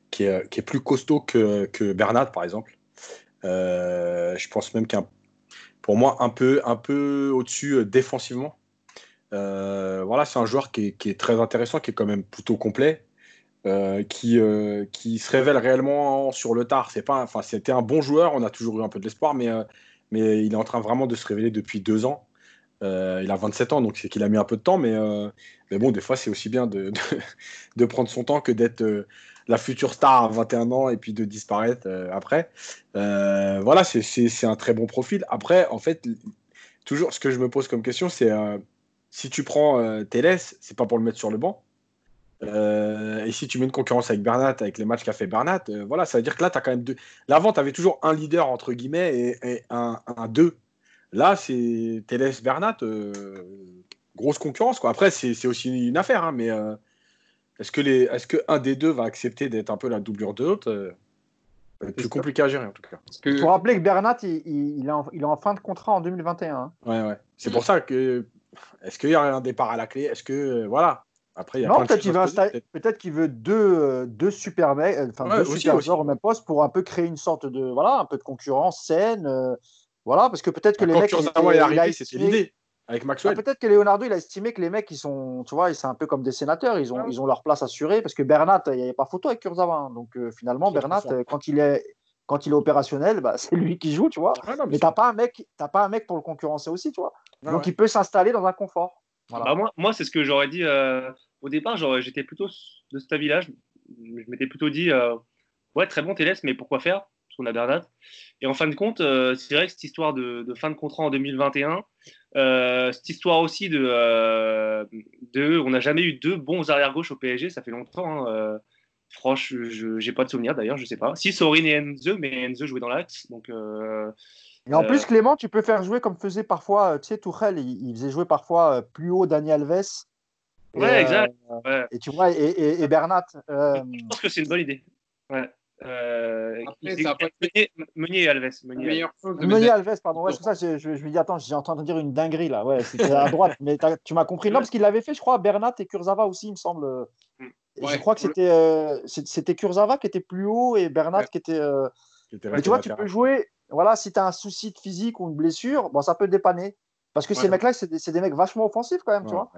Speaker 3: qui est, qui est, plus costaud que, que Bernard, par exemple. je pense même qu'un, pour moi, un peu, un peu au-dessus défensivement. Voilà, c'est un joueur qui est, très intéressant, qui est quand même plutôt complet. euh, qui, euh, qui se révèle réellement sur le tard. C'est pas, enfin, c'était un bon joueur. On a toujours eu un peu de l'espoir, mais, euh, mais il est en train vraiment de se révéler depuis deux ans. il a 27 ans, donc c'est qu'il a mis un peu de temps, mais, mais bon, des fois, c'est aussi bien de, de, de, prendre son temps que d'être la future star à 21 ans et puis de disparaître après. voilà, c'est un très bon profil. Après, en fait, toujours ce que je me pose comme question, c'est si tu prends euh, Teles, c'est pas pour le mettre sur le banc. Euh, et si tu mets une concurrence avec Bernat, avec les matchs qu'a fait Bernat, euh, voilà, ça veut dire que là, tu as quand même deux. L'avant, tu avais toujours un leader, entre guillemets, et, un, un, deux. Là, c'est Teles Bernat, grosse concurrence. Quoi. Après, c'est aussi une affaire, hein, mais est-ce que, les, est que un des deux va accepter d'être un peu la doublure de l'autre plus compliqué à gérer en tout cas.
Speaker 2: Il faut rappeler que Bernat, il, il, est en, il, est en, fin de contrat en 2021. Hein.
Speaker 3: Ouais, ouais. C'est pour ça que est-ce qu'il y a un départ à la clé? Est-ce que. Euh, voilà.
Speaker 2: Après, il y a non, peut-être qu'il veut, peut qu'il veut deux, euh, deux super mecs, euh, enfin deux super joueurs au même poste pour un peu créer une sorte de voilà, un peu de concurrence saine. voilà, parce que peut-être que les mecs.
Speaker 3: Quand est arrivé, c'était l'idée avec Maxwell.
Speaker 2: Ah, peut-être que Leonardo, il a estimé que les mecs, ils sont, tu vois, c'est un peu comme des sénateurs, ils ont, ils ont leur place assurée, parce que Bernat, il n'y avait pas photo avec Kurzawa. Hein. donc finalement, Bernat, quand il est quand il est opérationnel, bah, c'est lui qui joue, tu vois. mais tu n'as pas, un mec, pas un mec pour le concurrencer aussi, tu vois. Donc il peut s'installer dans un confort.
Speaker 4: Bah, moi, moi c'est ce que j'aurais dit euh, au départ. J'étais plutôt de cet avis-là. Je, m'étais plutôt dit, euh, ouais, très bon Télès, mais pourquoi faire? Parce qu'on a Bernat. Et en fin de compte, euh, c'est vrai que cette histoire de, fin de contrat en 2021, cette histoire aussi de, de on n'a jamais eu deux bons arrière-gauche au PSG, ça fait longtemps. Hein, Franche, je n'ai pas de souvenir d'ailleurs, je sais pas. Si Sorin et Enze, mais Enze jouait dans l'axe. Donc, euh,
Speaker 2: et en plus, euh, Clément, tu peux faire jouer comme faisait parfois, euh, tu sais, Tourelle, il, faisait jouer parfois plus haut Daniel Alves.
Speaker 4: Ouais, exact.
Speaker 2: Et tu vois, et, Bernat.
Speaker 4: Je pense que c'est une bonne idée. Ouais. Meunier, et Alves.
Speaker 2: Meunier, Alves, pardon. Ouais, c'est ça, je, je, me dis, attends, j'ai entendu dire une dinguerie là. Ouais, c'était à droite, mais tu m'as compris. Non, parce qu'il l'avait fait, je crois, Bernat et Kurzawa aussi, il me semble. Je crois que c'était euh, c'était Kurzawa qui était plus haut et Bernat qui était. Euh, mais tu vois, tu peux jouer. Voilà, si tu as un souci de physique ou une blessure, bon, ça peut dépanner. Parce que ces mecs-là, c'est des, des, mecs vachement offensifs quand même, tu vois.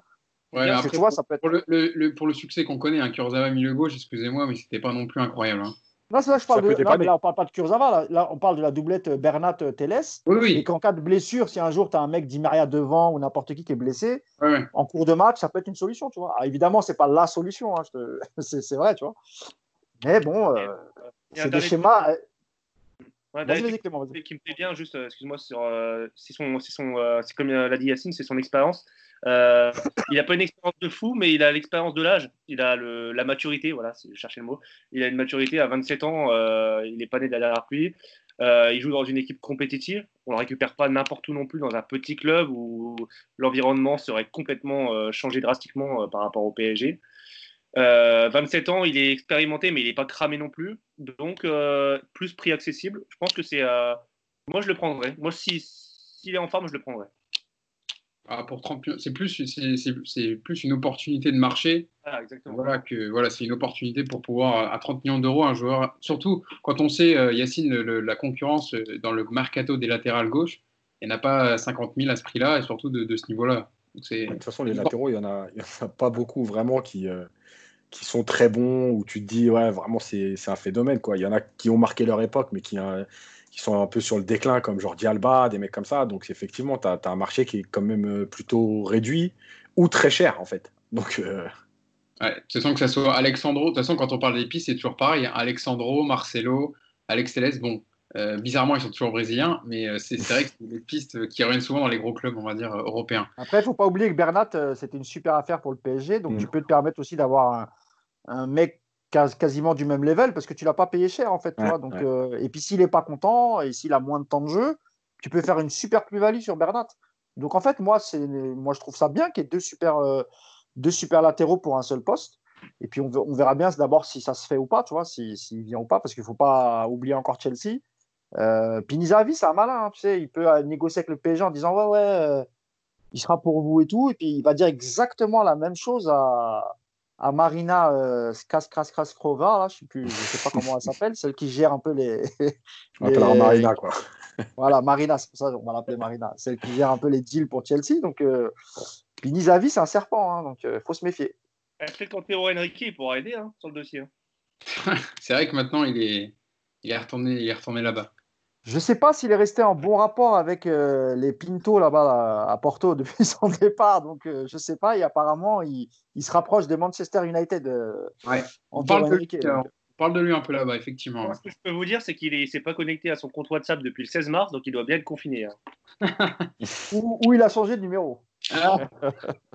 Speaker 1: Ouais, après, tu vois, ça peut être... pour, le, le, pour le succès qu'on connaît, un Kurzawa milieu gauche, excusez-moi, mais c'était pas non plus incroyable. Hein.
Speaker 2: Non, c'est là que je parle de. Non, mais là, on parle pas de Kurzawa. Là. on parle de la doublette Bernat-Teles.
Speaker 1: Oui, oui.
Speaker 2: Et qu'en cas de blessure, si un jour tu as un mec d'Imaria devant ou n'importe qui qui est blessé, en cours de match, ça peut être une solution, tu vois. Alors, évidemment, c'est pas la solution, hein, te... c'est vrai, tu vois. Mais bon, euh, c'est des schémas. Euh,
Speaker 4: Ouais, vas-y, Clément, qui me plaît bien, juste, euh, excuse-moi, euh, c'est son, son, euh, c'est comme l'a dit Yacine, c'est son expérience. Euh, il n'a pas une expérience de fou, mais il a l'expérience de l'âge. Il a le, la maturité, voilà, je cherchais le mot. Il a une maturité à 27 ans, il n'est pas né derrière la pluie. il joue dans une équipe compétitive. On ne le récupère pas n'importe où non plus dans un petit club où l'environnement serait complètement changé drastiquement par rapport au PSG. 27 euh, ans, il est expérimenté, mais il n'est pas cramé non plus. Donc, euh, plus prix accessible. Je pense que c'est. Euh, moi, je le prendrais. Moi, s'il si, est en forme, je le prendrais.
Speaker 1: Ah, pour 30 c'est plus, c'est, plus une opportunité de marché.
Speaker 4: Ah, exactement.
Speaker 1: Voilà, que, voilà, c'est une opportunité pour pouvoir, à 30 millions d'euros, un joueur. Surtout quand on sait, Yacine, la concurrence dans le mercato des latérales gauche, il n'y en a pas 50 000 à ce prix-là, et surtout de, ce niveau-là.
Speaker 3: De toute façon, les latéraux, il n'y en, en, a pas beaucoup vraiment qui, qui sont très bons, où tu te dis, ouais, vraiment, c'est un phénomène. Quoi. Il y en a qui ont marqué leur époque, mais qui, euh, qui sont un peu sur le déclin, comme Jordi Alba, des mecs comme ça. Donc, effectivement, tu as, un marché qui est quand même euh, plutôt réduit ou très cher, en fait. Donc. Euh...
Speaker 1: Ouais, c'est que ça soit Alexandro. De toute façon, quand on parle des pistes, c'est toujours pareil. Hein. Alexandro, Marcelo, Alex Telles, bon, euh, bizarrement, ils sont toujours brésiliens, mais euh, c'est vrai que c'est des pistes qui reviennent souvent dans les gros clubs, on va dire, euh, européens.
Speaker 2: Après, il ne faut pas oublier que Bernat, c'était une super affaire pour le PSG, donc mm. tu peux te permettre aussi d'avoir un, mec quasiment du même level parce que tu l'as pas payé cher, en fait. donc, et puis, s'il n'est pas content et s'il a moins de temps de jeu, tu peux faire une super plus-value sur Bernat. Donc, en fait, moi, moi je trouve ça bien qu'il y ait deux super, deux super latéraux pour un seul poste. Et puis, on, verra bien d'abord si ça se fait ou pas, tu vois, s'il vient ou pas, parce qu'il ne faut pas oublier encore Chelsea. Euh, Pinizavi, c'est un malin, hein, tu sais, il peut euh, négocier avec le PSG en disant ouais, ouais, euh, il sera pour vous et tout, et puis il va dire exactement la même chose à, à Marina euh, Kraskraskrova, là, je sais plus, je sais pas comment elle s'appelle, celle qui gère un peu les.
Speaker 3: On l'appellera Marina, quoi.
Speaker 2: voilà, Marina, c'est pour ça qu'on va l'appeler Marina, celle qui gère un peu les deals pour Chelsea. Donc, euh, Pinizavi, c'est un serpent, hein, donc il faut se méfier.
Speaker 4: Peut-être qu'Antero Henrique pourra aider hein, sur le dossier.
Speaker 1: Hein. c'est vrai que maintenant, il est, il est retourné, il est retourné là-bas.
Speaker 2: Je ne sais pas s'il est resté en bon rapport avec euh, les Pinto là-bas à Porto depuis son départ. Donc, euh, je ne sais pas. Et apparemment, il, il, se rapproche de Manchester United. Euh,
Speaker 1: ouais. on, parle de lui, on, parle de lui, un peu là-bas, effectivement.
Speaker 4: Ce que je peux vous dire, c'est qu'il ne s'est pas connecté à son compte WhatsApp depuis le 16 mars, donc il doit bien être confiné.
Speaker 2: Hein. ou, il a changé de numéro.
Speaker 1: Alors,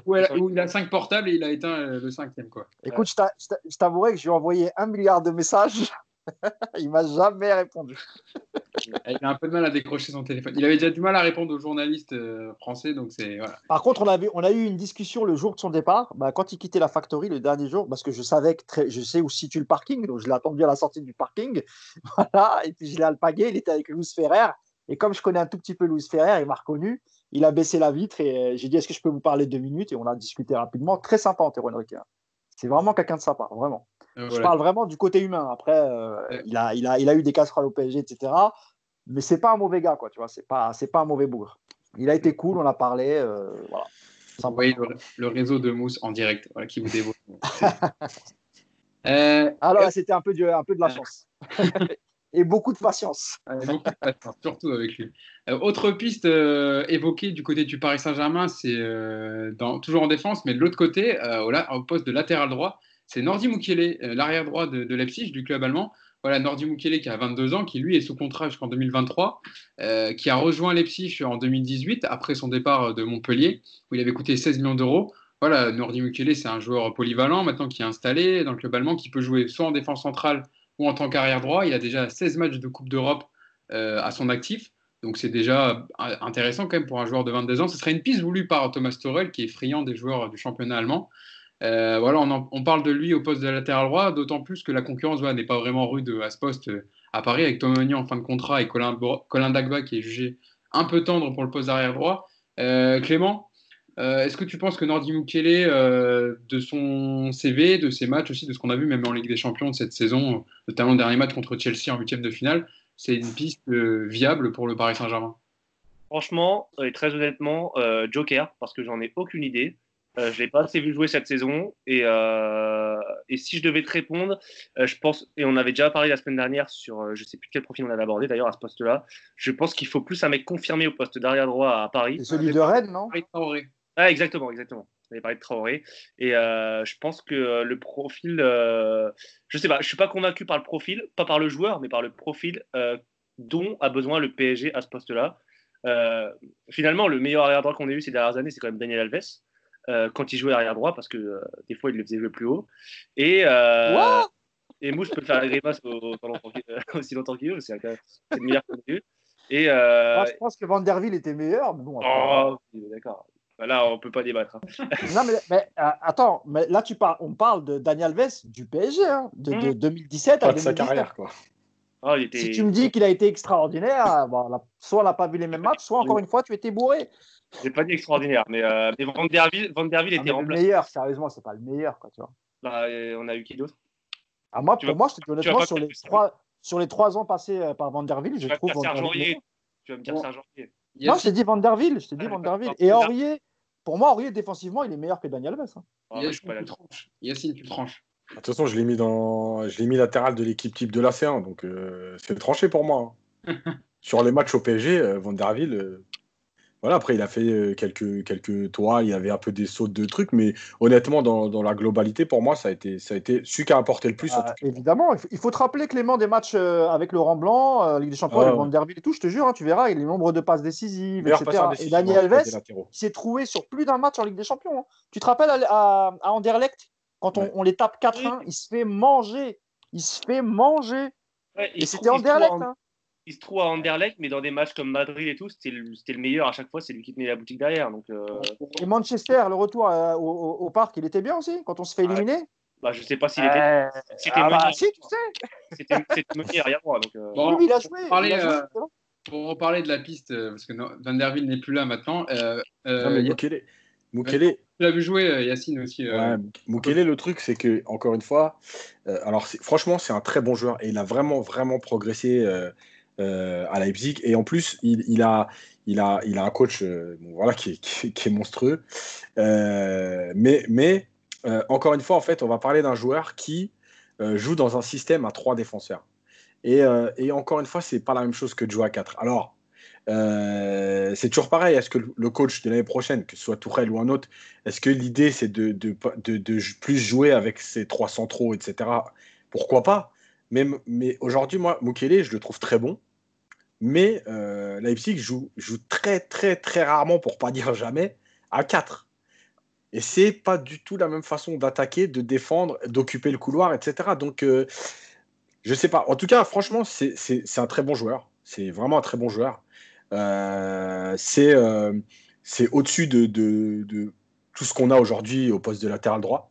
Speaker 1: où, il a 5 portables et il a éteint le cinquième. Quoi.
Speaker 2: Écoute, je t'avouerai que je lui ai envoyé un milliard de messages. il m'a jamais répondu.
Speaker 1: il a un peu de mal à décrocher son téléphone. Il avait déjà du mal à répondre aux journalistes euh, français, donc c'est voilà.
Speaker 2: Par contre, on, avait, on a eu une discussion le jour de son départ, bah, quand il quittait la factory le dernier jour, parce que je savais que très, je sais où situe le parking, donc je l'ai attendu à la sortie du parking, voilà, et puis je l'ai alpagué, il était avec Louis Ferrer, et comme je connais un tout petit peu Louis Ferrer, il m'a reconnu, il a baissé la vitre et euh, j'ai dit est-ce que je peux vous parler deux minutes? Et on a discuté rapidement, très sympa Antoine Riquet. C'est vraiment quelqu'un de sympa, vraiment. Euh, je parle vraiment du côté humain. Après, euh, il, a, il, a, il a eu des casseroles au PSG, etc. Mais c'est pas un mauvais gars, quoi. Tu vois, c'est pas, c'est pas un mauvais bougre. Il a été cool, on a parlé. Euh, voilà.
Speaker 1: Vous voyez le, réseau de mousse en direct voilà, qui vous dévoile.
Speaker 2: Alors, c'était un peu, du, un peu de la chance. et beaucoup de patience.
Speaker 1: beaucoup de patience, surtout avec lui. autre piste évoquée du côté du Paris Saint-Germain, c'est toujours en défense, mais de l'autre côté, au, au, poste de latéral droit, c'est Nordi Mukiele, euh, l'arrière droit de, Leipzig, du club allemand. Voilà, Nordi Mukiele qui a 22 ans, qui lui est sous contrat jusqu'en 2023, euh, qui a rejoint Leipzig en 2018 après son départ de Montpellier, où il avait coûté 16 millions d'euros. Voilà, Nordi Mukiele, c'est un joueur polyvalent maintenant qui est installé dans le club allemand, qui peut jouer soit en défense centrale ou en tant qu'arrière droit. Il a déjà 16 matchs de Coupe d'Europe euh, à son actif. Donc c'est déjà intéressant quand même pour un joueur de 22 ans. Ce serait une piste voulue par Thomas Torel, qui est friand des joueurs du championnat allemand. Euh, voilà, on, parle de lui au poste de latéral droit, d'autant plus que la concurrence n'est pas vraiment rude à ce poste euh, à Paris, avec Tom en fin de contrat et Colin, Colin, Dagba qui est jugé un peu tendre pour le poste d'arrière droit. Euh, Clément, est-ce que tu penses que Nordi Mukele, de son CV, de ses matchs aussi, de ce qu'on a vu même en Ligue des Champions de cette saison, notamment le dernier match contre Chelsea en huitième de finale, c'est une piste viable pour le Paris Saint-Germain?
Speaker 4: Franchement, et très honnêtement, Joker, parce que j'en ai aucune idée. Euh, je ne l'ai pas assez vu jouer cette saison. Et, euh, et si je devais te répondre, euh, je pense, et on avait déjà parlé la semaine dernière sur, je ne sais plus quel profil on avait abordé d'ailleurs à ce poste-là, je pense qu'il faut plus un mec confirmé au poste d'arrière droit à Paris.
Speaker 2: C'est celui de Rennes, non?
Speaker 4: Ah, exactement, exactement. On avait parlé de Traoré. Et je pense que le profil, je sais pas, je suis pas convaincu par le profil, pas par le joueur, mais par le profil dont a besoin le PSG à ce poste-là. finalement, le meilleur arrière droit qu'on ait eu ces dernières années, c'est quand même Daniel Alves. Euh, quand il jouait arrière droit parce que euh, des fois il le faisait jouer plus haut. Et, euh, et Mouche peut faire la grimace aussi longtemps qu'il veut, c'est le meilleur qu'on
Speaker 2: Et, Moi, je pense que Van Der Ville était meilleur. Mais bon,
Speaker 4: oh, d'accord. Bah, là, on peut pas débattre.
Speaker 2: Hein. non, mais, mais attends, mais là, tu parles, on parle de Daniel Alves du PSG, hein, de, 2017 à 2019. sa carrière, quoi. Oh, était... Si tu me dis qu'il a été extraordinaire, bon, soit on n'a pas vu les mêmes matchs, soit encore une fois, tu étais bourré.
Speaker 4: J'ai pas dit extraordinaire, mais, euh, mais Van, Der Ville, Van Der était remplacé.
Speaker 2: Le meilleur, sérieusement, c'est pas le meilleur, quoi, tu vois.
Speaker 4: Bah, on a eu qui d'autre?
Speaker 2: Ah, Moi, pour moi, je te dis honnêtement, sur les, trois, sur les trois ans passés euh, par Van Der Ville, je trouve.
Speaker 4: Van Der Tu vas me dire bon. Serge
Speaker 2: Non, je t'ai dit Van Der Ville, je t'ai dit Van Der Ville. Et Aurier, pour moi, Aurier, défensivement, il est meilleur que Daniel Alves. Hein.
Speaker 1: Ah, Yacine, tu tranches.
Speaker 3: De toute façon, je l'ai mis dans, je l'ai mis latéral de l'équipe type de la C1, donc euh, c'est tranché pour moi. Hein. Sur les matchs au PSG, Van Der Ville, voilà, après, il a fait euh, quelques, quelques toits, il y avait un peu des sautes de trucs, mais honnêtement, dans, la globalité, pour moi, ça a été, ça a été celui qui a apporté le plus.
Speaker 2: Ah, évidemment, il faut te rappeler, Clément, des matchs euh, avec Laurent Blanc, euh, Ligue des Champions, avec Van Der et tout, je te jure, hein, tu verras, il a le nombre de passes décisives, etc. et Daniel Alves s'est trouvé sur plus d'un match en Ligue des Champions. Hein. Tu te rappelles à, à, Anderlecht, quand on, les tape 4-1, il se fait manger. Il se fait manger. et c'était Anderlecht. Hein
Speaker 4: il se trouve à Anderlecht, mais dans des matchs comme Madrid et tout, c'était le, le, meilleur à chaque fois, c'est lui qui tenait la boutique derrière. Donc, euh,
Speaker 2: Et Manchester, le retour euh, au, parc, il était bien aussi quand on se fait éliminer
Speaker 4: bah, Je sais pas s'il était. Euh...
Speaker 2: C'était ah bah, si, tu sais
Speaker 4: C'était mené derrière moi. Donc,
Speaker 2: euh... bon, oui, il a joué.
Speaker 1: Parler, il a joué euh, pour reparler de la piste, parce que Van Der Ville n'est plus là maintenant.
Speaker 3: non, mais Mukele. Mukele.
Speaker 1: Tu l'as vu jouer, Yacine aussi.
Speaker 3: Ouais, Mukele, le truc, c'est que, encore une fois, alors franchement, c'est un très bon joueur et il a vraiment, vraiment progressé euh, à Leipzig. Et en plus, il, a, il, a, il a un coach euh, voilà, qui, est, monstrueux. Euh, mais, mais encore une fois, en fait, on va parler d'un joueur qui joue dans un système à trois défenseurs. Et, et encore une fois, c'est pas la même chose que de jouer à quatre. Alors, c'est toujours pareil. Est-ce que le coach de l'année prochaine, que ce soit Tourelle ou un autre, est-ce que l'idée c'est de, de, de, plus jouer avec ses trois centraux, etc. Pourquoi pas? Mais, mais aujourd'hui, moi, Mukele, je le trouve très bon. Mais euh, Leipzig joue, très, très, très rarement, pour pas dire jamais, à 4. Et c'est pas du tout la même façon d'attaquer, de défendre, d'occuper le couloir, etc. Donc, euh, je sais pas. En tout cas, franchement, c'est un très bon joueur. C'est vraiment un très bon joueur. Euh, euh, c'est au-dessus de, de, tout ce qu'on a aujourd'hui au poste de latéral droit.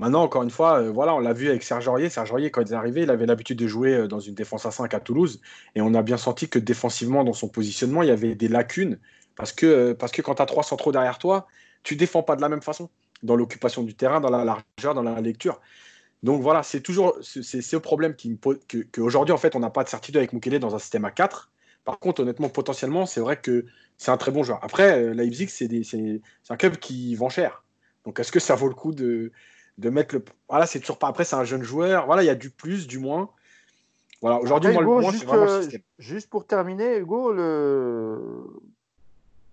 Speaker 3: Maintenant, encore une fois, euh, voilà, on l'a vu avec Serge Aurier. Serge Aurier, quand il est arrivé, il avait l'habitude de jouer dans une défense à 5 à Toulouse. Et on a bien senti que défensivement, dans son positionnement, il y avait des lacunes. Parce que, parce que quand tu as trois centraux derrière toi, tu défends pas de la même façon. Dans l'occupation du terrain, dans la largeur, dans la lecture. Donc voilà, c'est toujours c'est ce problème qui qu'aujourd'hui, en fait, on n'a pas de certitude avec Mukele dans un système à 4. Par contre, honnêtement, potentiellement, c'est vrai que c'est un très bon joueur. Après, euh, Leipzig, c'est un club qui vend cher. Donc, est-ce que ça vaut le coup de, de mettre le. Voilà, c'est toujours pas. Après, c'est un jeune joueur. Voilà, il y a du plus, du moins. Voilà, aujourd'hui, moi, le
Speaker 2: juste, vraiment euh, juste pour terminer, Hugo, le...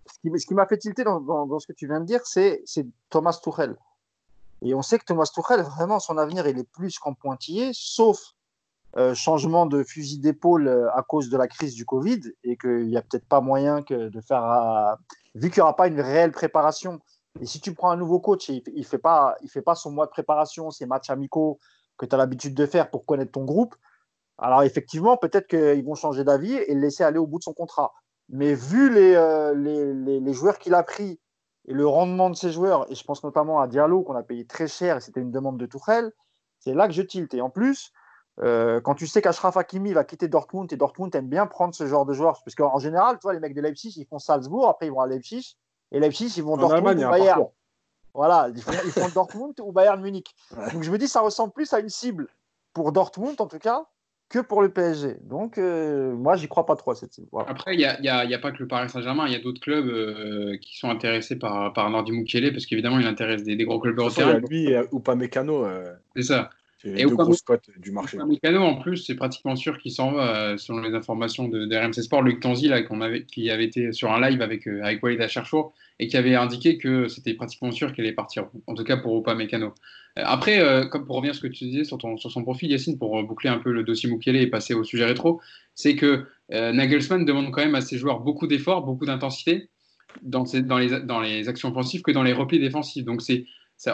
Speaker 2: ce qui, m'a fait tilter dans, dans, ce que tu viens de dire, c'est Thomas Tuchel. Et on sait que Thomas Tuchel, vraiment, son avenir, il est plus qu'en pointillé, sauf euh, changement de fusil d'épaule euh, à cause de la crise du Covid et qu'il n'y a peut-être pas moyen que de faire, vu qu'il n'y aura pas une réelle préparation. Et si tu prends un nouveau coach et il ne fait, pas, il fait pas son mois de préparation, ses matchs amicaux que tu as l'habitude de faire pour connaître ton groupe, alors effectivement, peut-être qu'ils vont changer d'avis et le laisser aller au bout de son contrat. Mais vu les, les, les, joueurs qu'il a pris et le rendement de ces joueurs, et je pense notamment à Diallo qu'on a payé très cher et c'était une demande de Tourelle, c'est là que je tilte. Et en plus, euh, quand tu sais qu'Ashraf Hakimi va quitter Dortmund et Dortmund aime bien prendre ce genre de joueurs, parce qu'en général, tu vois, les mecs de Leipzig, ils font Salzbourg, après ils vont à Leipzig, et Leipzig, ils vont en Dortmund ou Bayern. Voilà, ils font, Dortmund ou Bayern Munich. Donc je me dis, ça ressemble plus à une cible pour Dortmund, en tout cas, que pour le PSG. Donc euh, moi, j'y crois pas trop à cette cible.
Speaker 1: Après, il n'y a, a, pas que le Paris Saint-Germain, il y a d'autres clubs euh, qui sont intéressés par, par Nordi Mukiele, parce qu'évidemment, il intéresse des, gros clubs européens.
Speaker 3: Lui ou pas Mécano.
Speaker 1: C'est ça.
Speaker 3: Et deux grosses cotes du marché.
Speaker 1: Mécano, en plus, c'est pratiquement sûr qu'il s'en va, euh, selon les informations de, de RMC Sport. Luc Tanzi, là, avait, qui avait été sur un live avec, euh, avec Walid Acharchour et qui avait indiqué que c'était pratiquement sûr qu'il allait partir, en tout cas pour Opa Mécano. Euh, après, comme pour revenir à ce que tu disais sur, ton, sur son profil, Yacine, pour boucler un peu le dossier Mukiele et passer au sujet rétro, c'est que Nagelsmann demande quand même à ses joueurs beaucoup d'efforts, beaucoup d'intensité dans, dans, les, dans les actions offensives que dans les replis défensifs. Donc c'est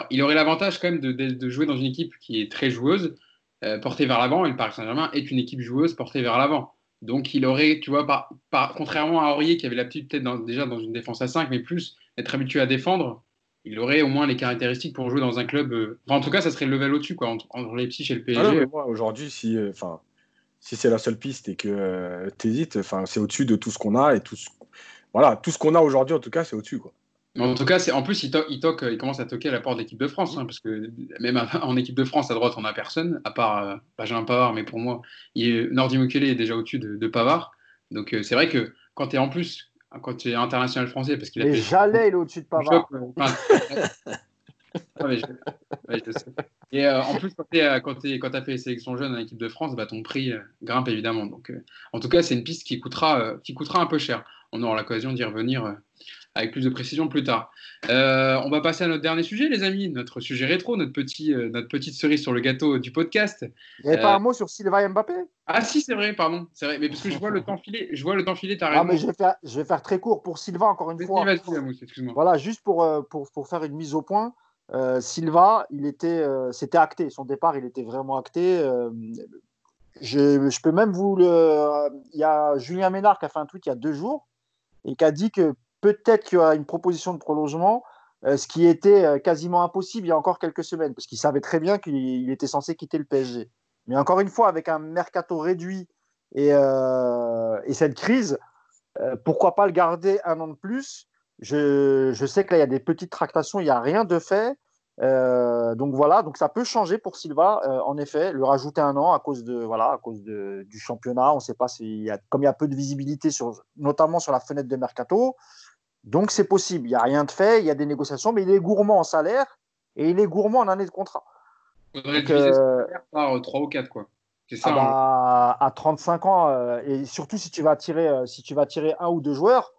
Speaker 1: il aurait l'avantage quand même de, jouer dans une équipe qui est très joueuse, euh, portée vers l'avant, et le Paris Saint-Germain est une équipe joueuse portée vers l'avant. Donc il aurait, tu vois, par, contrairement à Aurier qui avait l'habitude peut-être déjà dans une défense à 5, mais plus être habitué à défendre, il aurait au moins les caractéristiques pour jouer dans un club. Euh, en tout cas, ça serait le level au-dessus, quoi, entre, les Leipzig et le PSG.
Speaker 3: moi, aujourd'hui, si, euh, si c'est la seule piste et que tu hésites, enfin, c'est au-dessus de tout ce qu'on a et tout ce, voilà, tout ce qu'on a aujourd'hui, en tout cas, c'est au-dessus, quoi.
Speaker 1: En tout cas, c'est en plus, il, il, toque, il commence à toquer à la porte de l'équipe de France, hein, parce que même en équipe de France, à droite, on n'a personne, à part euh, Benjamin Pavard, mais pour moi, il Nordi Mukele est déjà au-dessus de, Pavard. Donc, euh, c'est vrai que quand tu es en plus, quand tu es international français, parce qu'il a
Speaker 2: mais Jalais, il est au-dessus de Pavard.
Speaker 1: Et euh, en plus, quand tu as fait les sélections jeunes en équipe de France, bah, ton prix grimpe évidemment. Donc, en tout cas, c'est une piste qui coûtera, qui coûtera un peu cher. On aura l'occasion d'y revenir avec plus de précision plus tard. Euh, on va passer à notre dernier sujet, les amis, notre sujet rétro, notre, petit, euh, notre petite cerise sur le gâteau du podcast.
Speaker 2: Il n'y avait pas un mot sur Sylvain Mbappé?
Speaker 1: Ah si, c'est vrai, pardon. C'est vrai, mais parce que je vois le temps filer. Je vois le temps filer,
Speaker 2: Ah, mais je vais, faire, je vais faire très court pour Sylvain, encore une fois. excuse-moi. Voilà, juste pour, euh, pour, pour, faire une mise au point. Euh, Silva, il était, c'était acté. Son départ, il était vraiment acté. Je, je, peux même vous le. Il y a Julien Ménard qui a fait un tweet il y a deux jours et qui a dit que peut-être qu'il y aura une proposition de prolongement, euh, ce qui était euh, quasiment impossible il y a encore quelques semaines, parce qu'il savait très bien qu'il était censé quitter le PSG. Mais encore une fois, avec un mercato réduit et, euh, cette crise, pourquoi pas le garder un an de plus? Je, sais que là, il y a des petites tractations, il n'y a rien de fait. donc voilà, donc ça peut changer pour Silva, en effet, le rajouter un an à cause de voilà, à cause du championnat. On ne sait pas comme il y a peu de visibilité sur, notamment sur la fenêtre de mercato. Donc c'est possible, il n'y a rien de fait, il y a des négociations, mais il est gourmand en salaire et il est gourmand en année de contrat.
Speaker 1: Il faudrait diviser euh, par 3 ou 4, quoi.
Speaker 2: C'est ça. Ah bah, à 35 ans, euh, et surtout si tu vas tirer, euh, si tu vas tirer un ou deux joueurs,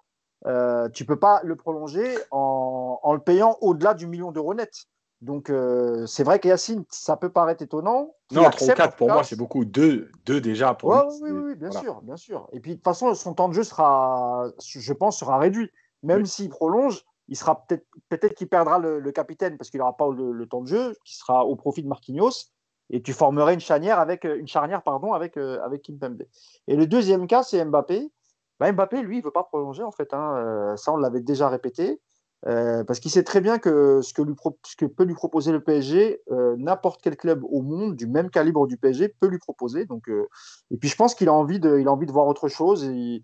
Speaker 2: euh, tu peux pas le prolonger en, en le payant au-delà du million d'euros net. Donc, euh, c'est vrai qu'Yacine, ça peut paraître étonnant.
Speaker 3: Non, 3 ou 4 pour moi, c'est beaucoup. 2 deux, déjà pour
Speaker 2: Oui, oui, bien sûr, bien sûr. Et puis, de toute façon, son temps de jeu sera, je pense, sera réduit. Même s'il prolonge, il sera peut-être peut-être qu'il perdra le, capitaine parce qu'il n'aura pas le, temps de jeu, qui sera au profit de Marquinhos. Et tu formerais une charnière avec une charnière pardon avec euh, avec Kimpembe. Et le deuxième cas, c'est Mbappé. Bah, Mbappé, lui, il veut pas prolonger en fait. Hein. Euh, ça, on l'avait déjà répété. Euh, parce qu'il sait très bien que ce que, lui ce que peut lui proposer le PSG, euh, n'importe quel club au monde du même calibre du PSG peut lui proposer. Donc, euh, et puis je pense qu'il a envie de, il a envie de voir autre chose. Et,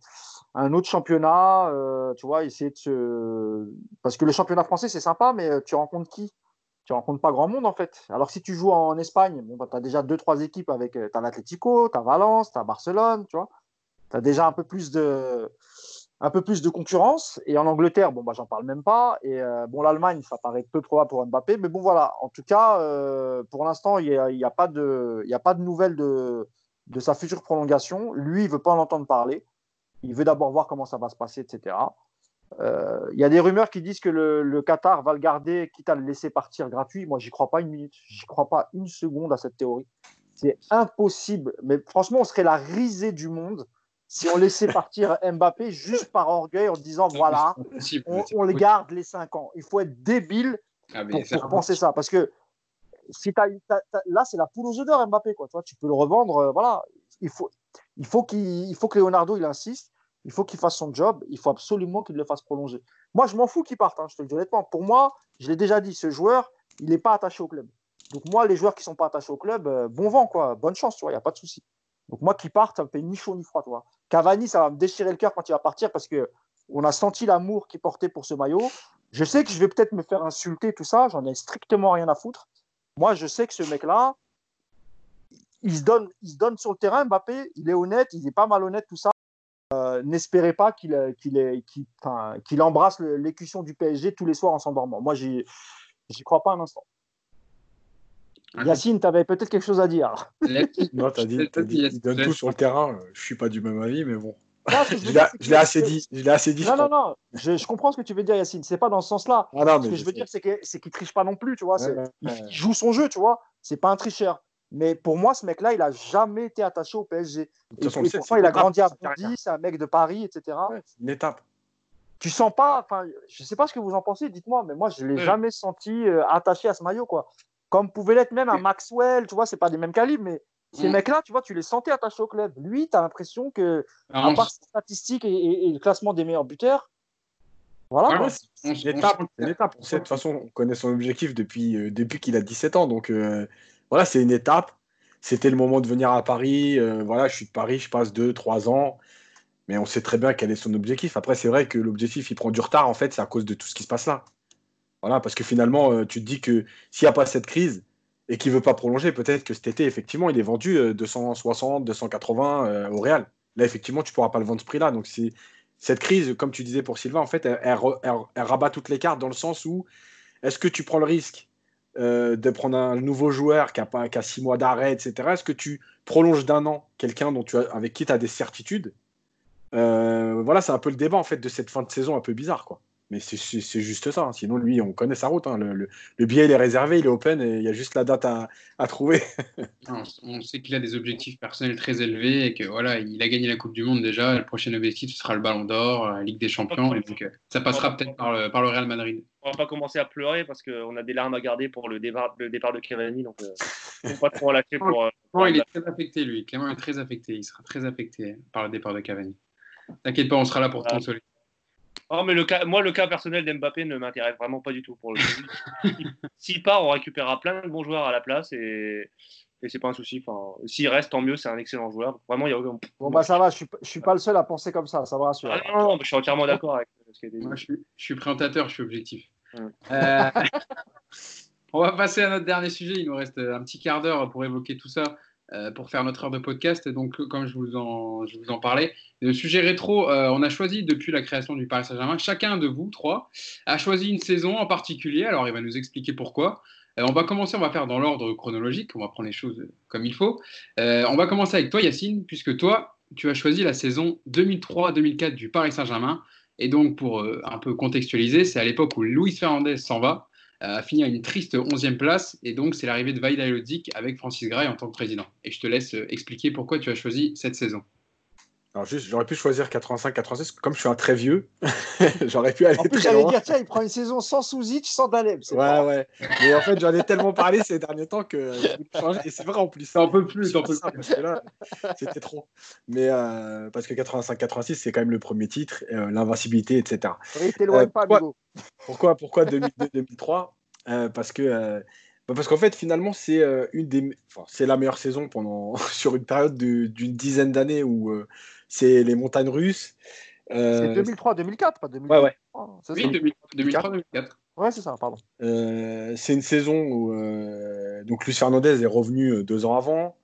Speaker 2: un autre championnat, tu vois, essayer de se... Parce que le championnat français, c'est sympa, mais tu rencontres qui? Tu rencontres pas grand monde en fait. Alors si tu joues en Espagne, bon, bah, tu as déjà deux, trois équipes avec. Tu as l'Atlético, tu as Valence, tu as Barcelone, tu vois. Tu as déjà un peu plus de un peu plus de concurrence. Et en Angleterre, bon, bah, j'en parle même pas. Et euh, bon, l'Allemagne, ça paraît peu probable pour Mbappé. Mais bon, voilà. En tout cas, euh, pour l'instant, il n'y a, y a, pas de, a pas de nouvelles de, de sa future prolongation. Lui, il veut pas en entendre parler. Il veut d'abord voir comment ça va se passer, etc. Euh, il y a des rumeurs qui disent que le, le, Qatar va le garder, quitte à le laisser partir gratuit. Moi, j'y crois pas une minute. J'y crois pas une seconde à cette théorie. C'est impossible. Mais franchement, on serait la risée du monde si on laissait partir Mbappé juste par orgueil en disant voilà, on, le garde les 5 ans. Il faut être débile ah, pour, penser ça. Parce que si là, c'est la poule aux œufs d'or Mbappé. Quoi. Tu, vois, tu peux le revendre. Euh, voilà. Il faut, il faut, qu'il, faut que Leonardo il insiste. Il faut qu'il fasse son job. Il faut absolument qu'il le fasse prolonger. Moi, je m'en fous qu'il parte. Hein, je te le dis honnêtement. Pour moi, je l'ai déjà dit, ce joueur, il n'est pas attaché au club. Donc moi, les joueurs qui ne sont pas attachés au club, euh, bon vent, quoi. Bonne chance, il n'y a pas de souci. Donc moi qui parte, ça me fait ni chaud ni froid. Cavani, ça va me déchirer le cœur quand il va partir parce que on a senti l'amour qu'il portait pour ce maillot. Je sais que je vais peut-être me faire insulter, tout ça, j'en ai strictement rien à foutre. Moi, je sais que ce mec-là, il se, donne, il se donne sur le terrain, Mbappé, il est honnête, il est pas malhonnête, tout ça. Euh, n'espérez pas qu'il qu'il embrasse l'écution du PSG tous les soirs en s'endormant. Moi, j'y crois pas un instant. Yacine, tu avais peut-être quelque chose à dire.
Speaker 3: non, tu as dit, il donne tout sur le terrain. Je suis pas du même avis, mais bon. je l'ai assez dit. Je l'ai assez dit.
Speaker 2: Non, non, non. Je, comprends ce que tu veux dire, Yacine. C'est pas dans ce sens-là. Ah ce que je veux dire, c'est qu'il triche pas non plus, tu vois. il, joue son jeu, tu vois. C'est pas un tricheur. Mais pour moi, ce mec-là, il a jamais été attaché au PSG. Et, pourtant, il a grandi à Bondy, c'est un mec de Paris, etc.
Speaker 3: une étape.
Speaker 2: Tu sens pas, enfin, je sais pas ce que vous en pensez, dites-moi, mais moi, je l'ai jamais senti euh, attaché à ce maillot, quoi comme pouvait l'être même un Maxwell, tu vois, c'est pas des mêmes calibres, mais ces mm. mecs-là, tu vois, tu les sentais attachés au club. Lui, tu as l'impression que, à part ses statistiques et, le classement des meilleurs buteurs, voilà.
Speaker 3: c'est une étape. De toute façon, on connaît son objectif depuis, euh, depuis qu'il a 17 ans. Donc, euh, voilà, c'est une étape. C'était le moment de venir à Paris. Euh, voilà, je suis de Paris, je passe 2-3 ans. Mais on sait très bien quel est son objectif. Après, c'est vrai que l'objectif, il prend du retard. En fait, c'est à cause de tout ce qui se passe là. Voilà, parce que finalement, euh, tu te dis que s'il n'y a pas cette crise et qu'il ne veut pas prolonger, peut-être que cet été, effectivement, il est vendu 260, euh, 280 euh, au Real. Là, effectivement, tu ne pourras pas le vendre ce prix-là. Donc, cette crise, comme tu disais pour Sylvain, en fait, elle, rabat toutes les cartes dans le sens où est-ce que tu prends le risque? De prendre un nouveau joueur qui a, pas, six mois d'arrêt, etc. Est-ce que tu prolonges d'un an quelqu'un dont tu avec qui tu as des certitudes? Voilà, c'est un peu le débat en fait de cette fin de saison un peu bizarre, quoi. Mais c'est juste ça. Hein. Sinon, lui, on connaît sa route. Hein. Le, le, billet, il est réservé, il est open et il y a juste la date à, à trouver.
Speaker 1: on sait qu'il a des objectifs personnels très élevés et que voilà, il a gagné la Coupe du Monde déjà. Le prochain objectif, ce sera le Ballon d'Or, la Ligue des Champions. Et donc, euh, ça passera peut-être par le, par le Real Madrid.
Speaker 4: On va pas commencer à pleurer parce qu'on a des larmes à garder pour le départ, le départ de Cavani. Donc, euh, on pas trop lâcher pour.
Speaker 1: Euh, il est très affecté, lui. Clément est très affecté. Il sera très affecté par le départ de Cavani. T'inquiète pas, on sera là pour te consoler.
Speaker 4: Oh, mais le cas, moi, le cas personnel d'Mbappé ne m'intéresse vraiment pas du tout. Pour le S'il part, on récupérera plein de bons joueurs à la place et, et c'est pas un souci. Enfin, S'il reste, tant mieux, c'est un excellent joueur. Vraiment, il y a aucun.
Speaker 2: Bon, bah ça va, je suis, je suis pas le seul à penser comme ça, ça me rassure.
Speaker 4: Ah, non, non, je suis entièrement d'accord avec ce qui a été
Speaker 1: dit. Moi, je suis, je suis présentateur, je suis objectif. Euh, on va passer à notre dernier sujet. Il nous reste un petit quart d'heure pour évoquer tout ça. Euh, pour faire notre heure de podcast. Donc, comme je vous en, je vous en parlais, le sujet rétro, euh, on a choisi depuis la création du Paris Saint-Germain, chacun de vous trois a choisi une saison en particulier. Alors, il va nous expliquer pourquoi. Euh, on va commencer, on va faire dans l'ordre chronologique, on va prendre les choses comme il faut. On va commencer avec toi, Yacine, puisque toi, tu as choisi la saison 2003-2004 du Paris Saint-Germain. Et donc, pour un peu contextualiser, c'est à l'époque où Luis Fernandez s'en va, a fini à une triste 11e place. Et donc, c'est l'arrivée de Vaïda Elodic avec Francis Gray en tant que président. Et je te laisse expliquer pourquoi tu as choisi cette saison.
Speaker 3: Alors juste, j'aurais pu choisir 85-86, comme je suis un très vieux, j'aurais pu aller
Speaker 2: En plus,
Speaker 3: très
Speaker 2: j'allais
Speaker 3: loin.
Speaker 2: dire, tiens, il prend une saison sans Souzic, sans Daleb.
Speaker 3: Ouais,
Speaker 2: pas-
Speaker 3: ouais. Mais en fait, j'en ai tellement parlé ces derniers temps que. Et c'est vrai en plus.
Speaker 1: T'en peux plus, t'en peux
Speaker 3: Ça, parce que là, C'était trop. Mais euh, parce que 85-86, c'est quand même le premier titre, euh, l'invincibilité, etc.
Speaker 2: Oui, t'éloignes
Speaker 3: Euh,
Speaker 2: pas,
Speaker 3: quoi
Speaker 2: Bigot.
Speaker 3: Pourquoi, pourquoi 2002-2003 Euh, Parce que euh, bah, parce qu'en fait, finalement, c'est euh, une des, enfin, c'est la meilleure saison pendant sur une période de- d'une dizaine d'années où euh, c'est les montagnes russes. Euh,
Speaker 2: C'est 2003-2004, pas 2003.
Speaker 3: Ouais, ouais.
Speaker 2: C'est
Speaker 1: Oui,
Speaker 2: ça
Speaker 1: 2003-2004.
Speaker 2: Ouais, c'est ça, pardon.
Speaker 3: Euh, c'est une saison où euh, donc Luis Fernandez est revenu deux ans avant.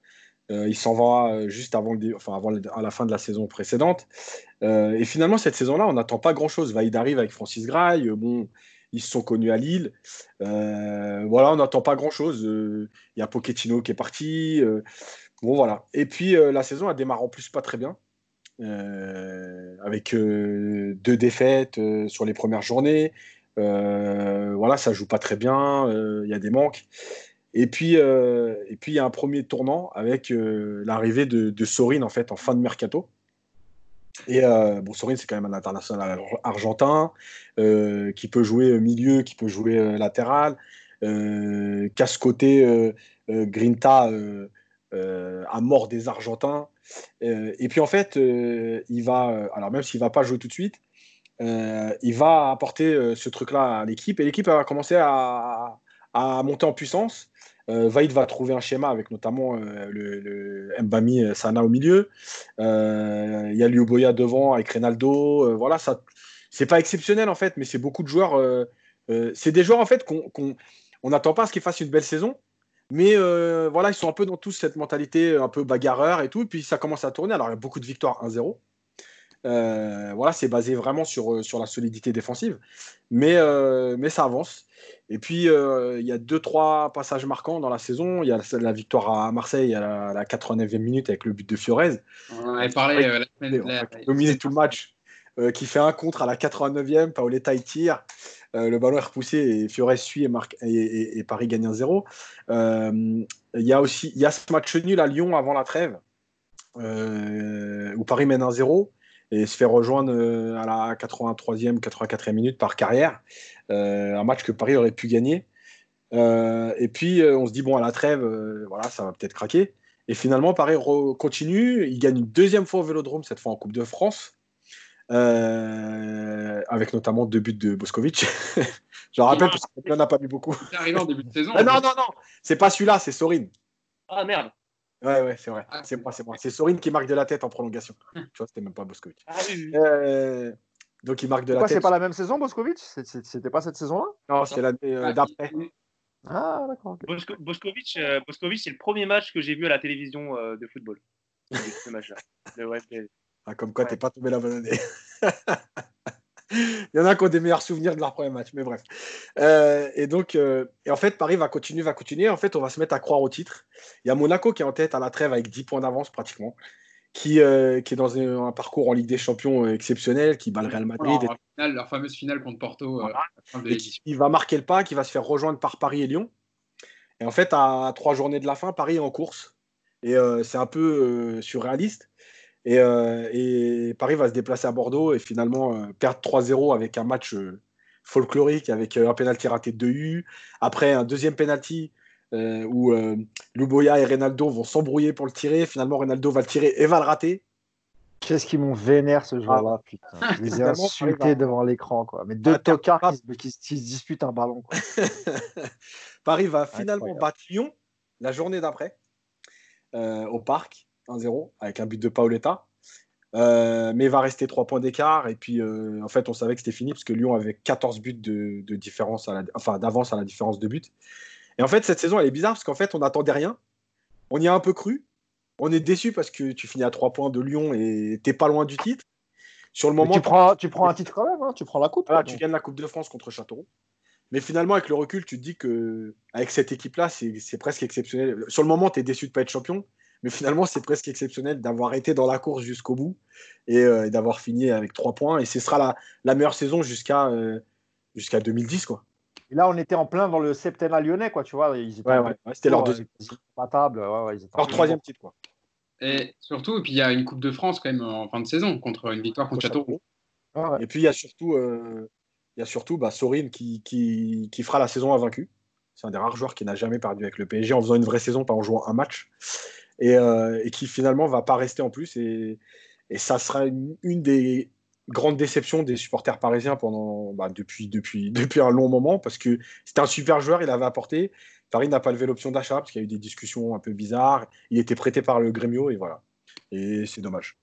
Speaker 3: Euh, il s'en va juste avant, le dé- enfin, avant le- à la fin de la saison précédente. Euh, et finalement, cette saison-là, on n'attend pas grand-chose. Vaïd arrive avec Francis Grail. Euh, bon, ils se sont connus à Lille. Euh, voilà, on n'attend pas grand-chose. Euh, Il y a Pochettino qui est parti. Euh, bon, voilà. Et puis, euh, la saison, elle démarre en plus pas très bien. Euh, avec euh, deux défaites euh, sur les premières journées. Voilà, ça joue pas très bien, il y a des manques. Et puis, et il y a un premier tournant avec l'arrivée de, Sorin en fait en fin de mercato. Et bon, Sorin c'est quand même un international argentin qui peut jouer milieu, qui peut jouer latéral, euh, casse-côté Grinta à mort des Argentins. Euh, et puis en fait, euh, il va, euh, alors même s'il va pas jouer tout de suite, euh, il va apporter euh, ce truc-là à l'équipe et l'équipe va commencer à, à monter en puissance. Euh, Vaïd va trouver un schéma avec notamment euh, le, Mbami euh, Sana au milieu. Euh, Il y a Liuboya devant avec Reynaldo. Euh, voilà, ça, c'est pas exceptionnel en fait, mais c'est beaucoup de joueurs. euh, euh, c'est des joueurs en fait qu'on qu'on- on n'attend pas à ce qu'ils fassent une belle saison. Mais euh, voilà, ils sont un peu dans tous cette mentalité un peu bagarreur et tout. Et puis ça commence à tourner. Alors il y a beaucoup de victoires 1-0. Euh, voilà, c'est basé vraiment sur, euh, sur la solidité défensive. Mais, euh, mais ça avance. Et puis, il y a deux, trois passages marquants dans la saison. Il y a la, la victoire à Marseille à la, à la 89e minute avec le but de Fiorez.
Speaker 1: On en avait parlé la semaine
Speaker 3: a dominé tout le match. qui fait un contre à la 89e. Paoletta, il tire. Euh, le ballon est repoussé et Fiorez suit et, Paris gagne 1-0. Euh, Il y a aussi ce match nul à Lyon avant la trêve euh, où Paris mène 1-0 et se fait rejoindre à la 83e, 84e minute par carrière. Un match que Paris aurait pu gagner. Et puis on se dit, bon, à la trêve, voilà, ça va peut-être craquer. Et finalement, Paris continue. Il gagne une deuxième fois au Vélodrome, cette fois en Coupe de France. Euh, avec notamment deux buts de Boskovic. Je le rappelle parce qu'on n'en a pas mis beaucoup.
Speaker 1: C'est arrivé en début de saison.
Speaker 3: Ah, non, non, non, c'est pas celui-là, c'est Sorin.
Speaker 4: Ah merde.
Speaker 3: Ouais, ouais, c'est vrai.
Speaker 1: Ah,
Speaker 3: c'est moi, c'est moi. C'est Sorin qui marque de la tête en prolongation. tu vois, c'était même pas Boskovic.
Speaker 4: Ah oui, oui.
Speaker 3: Euh, donc il marque de la
Speaker 2: Pourquoi
Speaker 3: tête.
Speaker 2: c'est pas la même saison, Boskovic? C'était pas cette saison-là?
Speaker 3: Non, c'est l'année euh,
Speaker 1: Ah,
Speaker 3: d'après.
Speaker 2: Ah, d'accord. ok.
Speaker 4: Bosko- Boskovic, euh, Boskovic, c'est le premier match que j'ai vu à la télévision euh, de football. ce match-là.
Speaker 3: Ah, comme quoi,
Speaker 4: Ouais.
Speaker 3: t'es pas tombé la bonne année. Il y en a qui ont des meilleurs souvenirs de leur premier match, mais bref. Euh, et donc, euh, et en fait, Paris va continuer, va continuer. En fait, on va se mettre à croire au titre. Il y a Monaco qui est en tête à la trêve avec 10 points d'avance pratiquement, qui, euh, qui est dans un, un parcours en Ligue des Champions exceptionnel, qui bat le Real Madrid.
Speaker 1: Alors, finale, leur fameuse finale contre Porto
Speaker 3: Voilà.
Speaker 1: à la fin de
Speaker 3: et
Speaker 1: l'édition.
Speaker 3: qui il va marquer le pas, qui va se faire rejoindre par Paris et Lyon. Et en fait, à trois journées de la fin, Paris est en course. Et c'est un peu surréaliste. Et, euh, et Paris va se déplacer à Bordeaux et finalement euh, perdre 3-0 avec un match euh, folklorique, avec un pénalty raté de U. Après, un deuxième pénalty où Luboya et Reynaldo vont s'embrouiller pour le tirer. Finalement, Reynaldo va le tirer et va le rater.
Speaker 2: Qu'est-ce qu'ils m'ont vénère ce jour-là, putain. Je les ai insultés devant l'écran, quoi. Mais deux
Speaker 3: Ah,
Speaker 2: tocards qui, se- disputent un ballon, quoi.
Speaker 3: Paris va finalement
Speaker 2: Incroyable.
Speaker 3: battre Lyon la journée d'après au parc 1-0 avec un but de Paoletta. Euh, mais va rester 3 points d'écart. Et puis, euh, en fait, on savait que c'était fini parce que Lyon avait 14 buts de, de différence, à la- enfin d'avance à la différence de but. Et en fait, cette saison, elle est bizarre parce qu'en fait, on n'attendait rien. On y a un peu cru. On est déçu parce que tu finis à 3 points de Lyon et t'es pas loin du titre. Sur le moment,
Speaker 2: tu, prends, tu prends un titre quand même, hein, tu prends la coupe.
Speaker 3: voilà,
Speaker 2: quoi,
Speaker 3: tu gagnes la Coupe de France contre Châteauroux. Mais finalement, avec le recul, tu te dis que avec cette équipe-là, c'est presque exceptionnel. Sur le moment, tu es déçu de ne pas être champion, mais finalement, c'est presque exceptionnel d'avoir été dans la course jusqu'au bout et, euh, d'avoir fini avec trois points. Et ce sera la, la meilleure saison jusqu'à euh, jusqu'à 2010. Quoi.
Speaker 2: Et là, on était en plein dans le septennat lyonnais, quoi, tu vois.
Speaker 3: Ils étaient ouais, ouais, c'était leur deuxième.
Speaker 2: Pas table,
Speaker 3: leur troisième titre, quoi.
Speaker 1: Et surtout, et puis il y a une Coupe de France quand même en fin de saison contre une victoire contre Châteauroux.
Speaker 3: Et puis il y a surtout, euh, il y a surtout bah, Sorine qui, qui, qui, fera la saison invaincue. C'est un des rares joueurs qui n'a jamais perdu avec le PSG en faisant une vraie saison, pas en jouant un match. Et, euh, et qui finalement va pas rester en plus. Et, et ça sera une, une, des grandes déceptions des supporters parisiens pendant, bah, depuis, depuis, depuis un long moment parce que c'était un super joueur, il avait apporté. Paris n'a pas levé l'option d'achat parce qu'il y a eu des discussions un peu bizarres. Il était prêté par le Grêmio et voilà. Et c'est dommage.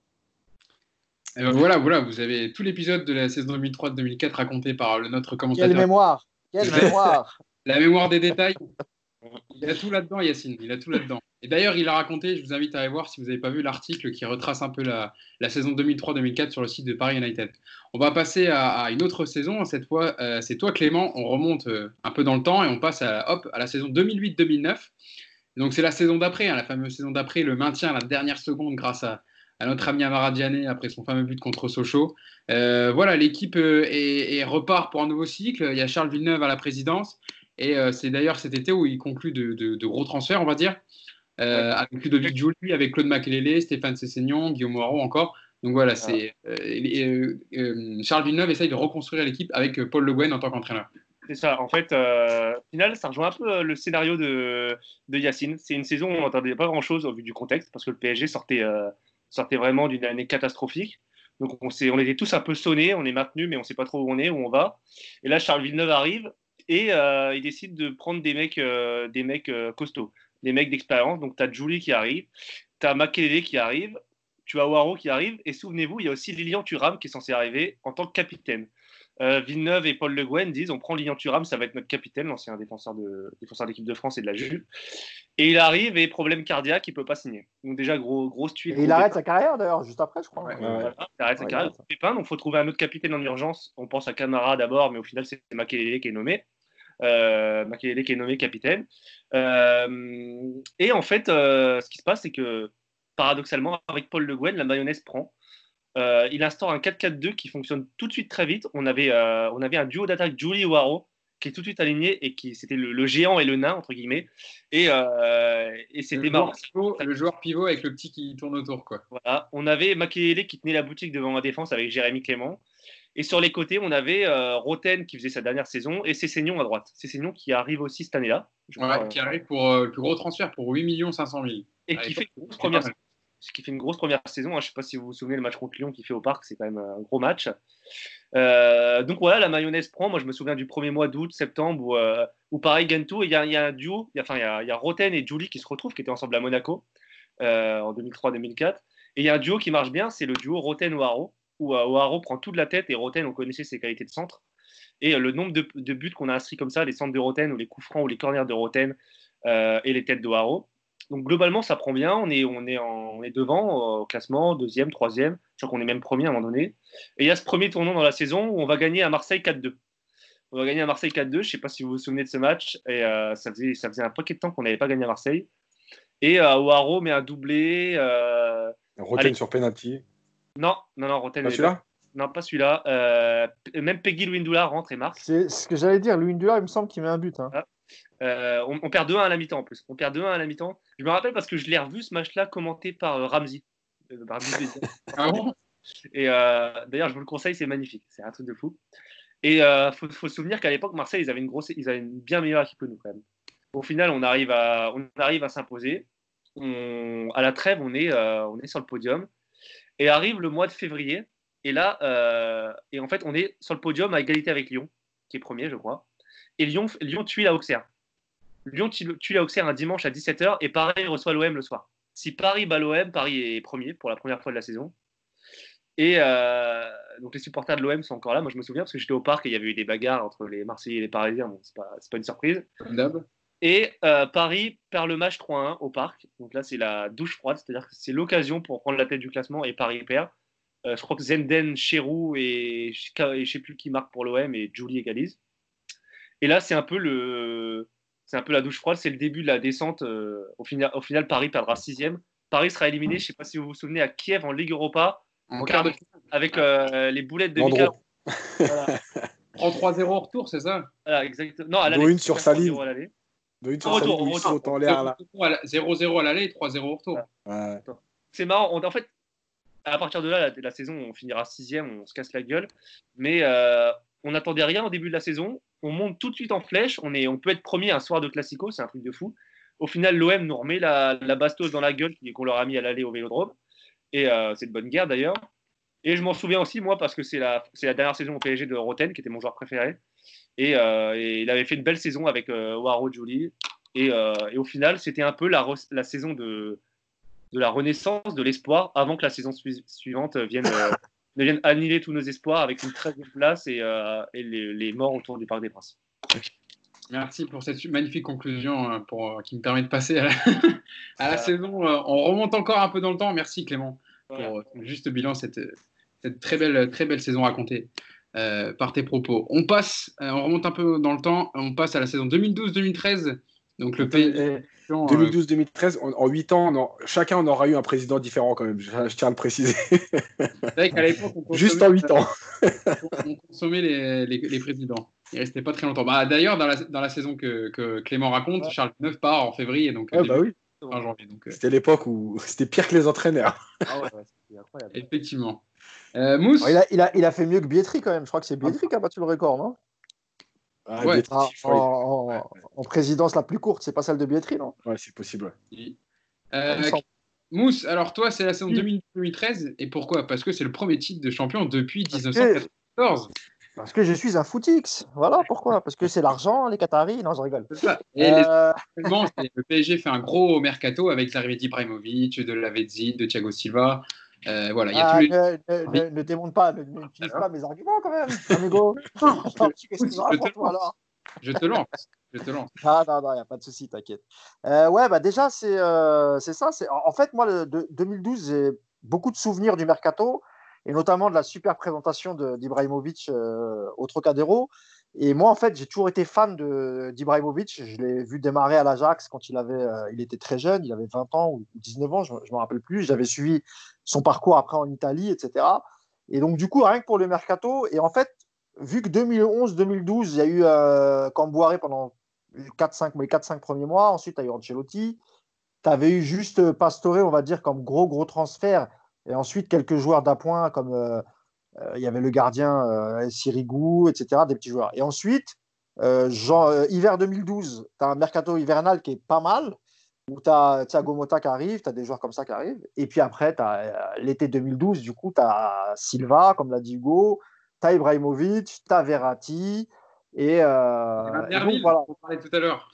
Speaker 1: Et ben voilà, voilà, vous avez tout l'épisode de la saison 2003-2004 raconté par le, notre commentateur.
Speaker 2: Quelle mémoire Quelle mémoire
Speaker 1: La mémoire des détails. Il a tout là-dedans, Yacine. Il a tout là-dedans. Et d'ailleurs, il a raconté, je vous invite à aller voir si vous n'avez pas vu l'article qui retrace un peu la, saison 2003-2004 sur le site de Paris United. On va passer à, une autre saison. Cette fois, euh, c'est toi, Clément. On remonte euh, un peu dans le temps et on passe à, hop, à la saison 2008-2009. Donc, c'est la saison d'après, hein, la fameuse saison d'après, le maintien à la dernière seconde grâce à, notre ami Amara Diané après son fameux but contre Sochaux. Euh, voilà, l'équipe repart pour un nouveau cycle. Il y a Charles Villeneuve à la présidence. Et c'est d'ailleurs cet été où il conclut de gros transferts, on va dire. Euh, avec Ludovic avec Claude Makelele, Stéphane Cessignon, Guillaume Moreau encore. Donc voilà, c'est euh, euh, Charles Villeneuve essaye de reconstruire l'équipe avec Paul Le Guen en tant qu'entraîneur.
Speaker 4: C'est ça. En fait, au final, ça rejoint un peu le scénario de, de Yacine. C'est une saison où on n'entendait pas grand-chose au vu du contexte parce que le PSG sortait, sortait vraiment d'une année catastrophique. Donc on, on était tous un peu sonnés, on est maintenus, mais on ne sait pas trop où on est, où on va. Et là, Charles Villeneuve arrive et il décide de prendre des mecs, des mecs costauds les mecs d'expérience. Donc, tu as Julie qui arrive, tu as Makelele qui arrive, tu as Waro qui arrive, et souvenez-vous, il y a aussi Lilian Thuram qui est censé arriver en tant que capitaine. Euh, Villeneuve et Paul Le Guen disent on prend Lilian Thuram, ça va être notre capitaine, l'ancien défenseur de défenseur d'équipe de France et de la Juve. Et il arrive et problème cardiaque, il peut pas signer. Donc déjà gros grosse tuile.
Speaker 2: Et il arrête sa carrière d'ailleurs juste après, je crois.
Speaker 4: il arrête sa carrière. donc faut trouver un autre capitaine en urgence. On pense à Camara d'abord, mais au final c'est Makelele qui est nommé euh, qui est nommé capitaine. Euh, et en fait, euh, ce qui se passe, c'est que paradoxalement, avec Paul Le Guen, la mayonnaise prend. Euh, il instaure un 4-4-2 qui fonctionne tout de suite très vite. On avait, on avait un duo d'attaque Julie Waro qui est tout de suite aligné et qui c'était le, géant et le nain entre guillemets et, et c'était marrant
Speaker 1: le joueur pivot avec le petit qui tourne autour quoi
Speaker 4: voilà on avait Makelele qui tenait la boutique devant la défense avec Jérémy Clément et sur les côtés, on avait euh, Roten qui faisait sa dernière saison et Cessignon à droite. Cessignon qui arrive aussi cette année-là.
Speaker 1: qui arrive pour euh, le plus gros transfert pour 8 500 000.
Speaker 4: Et qui fait, une grosse première, qui fait une grosse première saison. Hein. Je ne sais pas si vous vous souvenez le match contre Lyon qu'il fait au Parc, c'est quand même un gros match. Euh, donc voilà, la mayonnaise prend. Moi, je me souviens du premier mois d'août, septembre, où, où pareil, Gento, il y, a, y a un duo, il y a, enfin, il y a, y a Roten et Julie qui se retrouvent, qui étaient ensemble à Monaco en 2003-2004. Et il y a un duo qui marche bien, c'est le duo Roten-Waro où Oaro prend toute la tête et Roten, on connaissait ses qualités de centre. Et euh, le nombre de, buts qu'on a inscrits comme ça, les centres de Roten ou les coups francs ou les corners de Roten euh, et les têtes de Oaro. Donc globalement, ça prend bien. On est, on est, on est devant euh, au classement, deuxième, troisième. Je crois qu'on est même premier à un moment donné. Et il y a ce premier tournant dans la saison où on va gagner à Marseille 4-2. On va gagner à Marseille 4-2. Je ne sais pas si vous vous souvenez de ce match. Et ça, faisait, ça faisait un paquet de temps qu'on n'avait pas gagné à Marseille. Et Oaro met un doublé.
Speaker 3: Roten sur penalty.
Speaker 4: Non, non, non, Roten.
Speaker 3: Pas celui-là?
Speaker 4: Non, pas celui-là. Euh, même Peggy Louindula rentre et marque.
Speaker 2: C'est ce que j'allais dire. Louindula, il me semble qu'il met un but. Hein.
Speaker 4: Ah. Euh, on, perd 2-1 à la mi-temps en plus. On perd 2-1 à la mi-temps. Je me rappelle parce que je l'ai revu ce match-là commenté par euh, Ramsey.
Speaker 1: ah bon?
Speaker 4: Et d'ailleurs, je vous le conseille, c'est magnifique. C'est un truc de fou. Et il faut, faut, se souvenir qu'à l'époque, Marseille, ils avaient, une grosse, ils avaient une bien meilleure équipe que nous quand même. Au final, on arrive à, on arrive à s'imposer. à la trêve, on est, on est sur le podium. Et arrive le mois de février. Et là, euh, et en fait, on est sur le podium à égalité avec Lyon, qui est premier, je crois. Et Lyon, tue la Auxerre. Lyon tue la Auxerre un dimanche à 17h et Paris reçoit l'OM le soir. Si Paris bat l'OM, Paris est premier pour la première fois de la saison. Et euh, donc les supporters de l'OM sont encore là. Moi, je me souviens parce que j'étais au parc et il y avait eu des bagarres entre les Marseillais et les Parisiens. Bon, c'est pas, pas une surprise. Et euh, Paris perd le match 3-1 au parc. Donc là, c'est la douche froide, c'est-à-dire que c'est l'occasion pour prendre la tête du classement et Paris perd. Euh, je crois que Zenden, Cherou et, je ne sais plus qui marque pour l'OM et Julie égalise. Et là, c'est un peu le, c'est un peu la douche froide. C'est le début de la descente. Euh, au, final, au final, Paris perdra sixième. Paris sera éliminé. Je ne sais pas si vous vous souvenez à Kiev en Ligue Europa,
Speaker 1: En quart de
Speaker 4: avec euh, les boulettes de. Mika. Voilà.
Speaker 1: 3-3-0 au retour, c'est ça?
Speaker 4: Voilà, exactement. Non, à
Speaker 3: une sur Saline.
Speaker 4: 3-0 à l'aller.
Speaker 3: De une
Speaker 4: Au
Speaker 3: sur
Speaker 4: retour,
Speaker 3: celle où
Speaker 4: au
Speaker 3: il saute
Speaker 4: retour.
Speaker 3: en l'air là.
Speaker 1: 0-0 à l'aller et 3-0 au retour.
Speaker 4: Ouais. C'est marrant. On- en fait, à partir de là, la, la saison, on finira sixième, on se casse la gueule. Mais euh, on n'attendait rien au début de la saison. On monte tout de suite en flèche. On, est, on peut être premier un soir de Classico, c'est un truc de fou. Au final, l'OM nous remet la, la bastos dans la gueule qu'on leur a mis à l'aller au Vélodrome. Et euh, c'est de bonne guerre d'ailleurs. Et je m'en souviens aussi, moi, parce que c'est la, c'est la dernière saison au PSG de Roten, qui était mon joueur préféré. Et, euh, et il avait fait une belle saison avec euh, Waro Julie. Et, euh, et au final, c'était un peu la, saison de, de la renaissance, de l'espoir, avant que la saison sui- suivante vienne, euh, ne vienne annuler tous nos espoirs avec une 13e place et, et les, les morts autour du Parc des Princes.
Speaker 1: Merci pour cette magnifique conclusion pour, qui me permet de passer à la, à la saison. On remonte encore un peu dans le temps. Merci Clément pour ton juste bilan, cette, cette très, belle, très belle saison racontée euh, par tes propos. On passe, euh, on remonte un peu dans le temps, on passe à la saison 2012-2013. Donc le pays.
Speaker 2: Et-
Speaker 1: euh,
Speaker 3: 2012-2013, en, en 8 ans, on en- chacun on aura eu un président différent quand même, je, je tiens à le préciser.
Speaker 1: vrai on
Speaker 3: Juste en
Speaker 1: consommait-
Speaker 3: 8 ans.
Speaker 1: on consommait les, les, les présidents. Il restait pas très longtemps. Bah, D'ailleurs, dans la, dans la saison que, que Clément raconte,
Speaker 2: Ouais.
Speaker 1: Charles IX part en février, donc
Speaker 3: bah
Speaker 1: début
Speaker 3: oui.
Speaker 1: fin janvier. Donc, euh,
Speaker 3: C'était l'époque où c'était pire que les entraîneurs.
Speaker 4: Ah ouais, ouais, c'était incroyable.
Speaker 1: effectivement. Euh, Mousse,
Speaker 2: il, a, il, a, il a fait mieux que Bietri quand même. Je crois que c'est Bietri qui a battu le record, non?
Speaker 3: Ah,
Speaker 1: Ouais.
Speaker 2: En,
Speaker 3: crois,
Speaker 2: en-
Speaker 3: Ouais.
Speaker 2: en présidence la plus courte, c'est pas celle de Bietri, non?
Speaker 3: Ouais, c'est possible.
Speaker 1: euh. Mousse, alors toi, c'est la saison
Speaker 2: Oui.
Speaker 1: 2013. Et pourquoi? Parce que c'est le premier titre de champion depuis
Speaker 2: Parce que-
Speaker 1: 1914.
Speaker 2: Parce que je suis un footix. Voilà pourquoi. Parce que c'est l'argent, les Qataris. Non, je rigole.
Speaker 1: Ça. Et
Speaker 2: Euh,
Speaker 1: le PSG fait un gros mercato avec l'arrivée d'Ibrahimovic, de Lavezzi, de Thiago Silva. Euh, voilà, il y a
Speaker 2: ah, ne, ne, ne, ne démonte pas, ne n'utilise pas mes arguments quand même, amigo.
Speaker 1: Je te lance. Je te lance.
Speaker 2: Ah non, non, il n'y a pas de souci, t'inquiète. Euh, ouais, bah déjà, c'est euh, c'est ça. c'est- En fait, moi, le, de- 2012, j'ai beaucoup de souvenirs du mercato, et notamment de la super présentation de- d'Ibrahimovic euh, au Trocadéro. Et moi, en fait, j'ai toujours été fan d'Ibrahimovic. Je l'ai vu démarrer à l'Ajax quand il, avait, euh, il était très jeune, il avait 20 ans ou 19 ans, je ne me rappelle plus. J'avais suivi son parcours après en Italie, etc. Et donc, du coup, rien que pour le mercato, et en fait, vu que 2011-2012, il y a eu euh, Camboire pendant 4-5, les 4-5 premiers mois, ensuite, tu as eu Ancelotti, tu avais eu juste Pastore, on va dire, comme gros, gros transfert, et ensuite quelques joueurs d'appoint, comme euh, il y avait le gardien euh, Sirigu, etc., des petits joueurs. Et ensuite, euh, genre, euh, hiver 2012, tu as un mercato hivernal qui est pas mal, où tu as Thiago Motta qui arrive, tu as des joueurs comme ça qui arrivent. Et puis après, tu as l'été 2012, du coup, tu as Silva, comme l'a dit Hugo, tu as Ibrahimovic, tu as Verratti. Et, euh, et donc,
Speaker 1: Derville,
Speaker 2: voilà.
Speaker 1: on parlait tout à l'heure.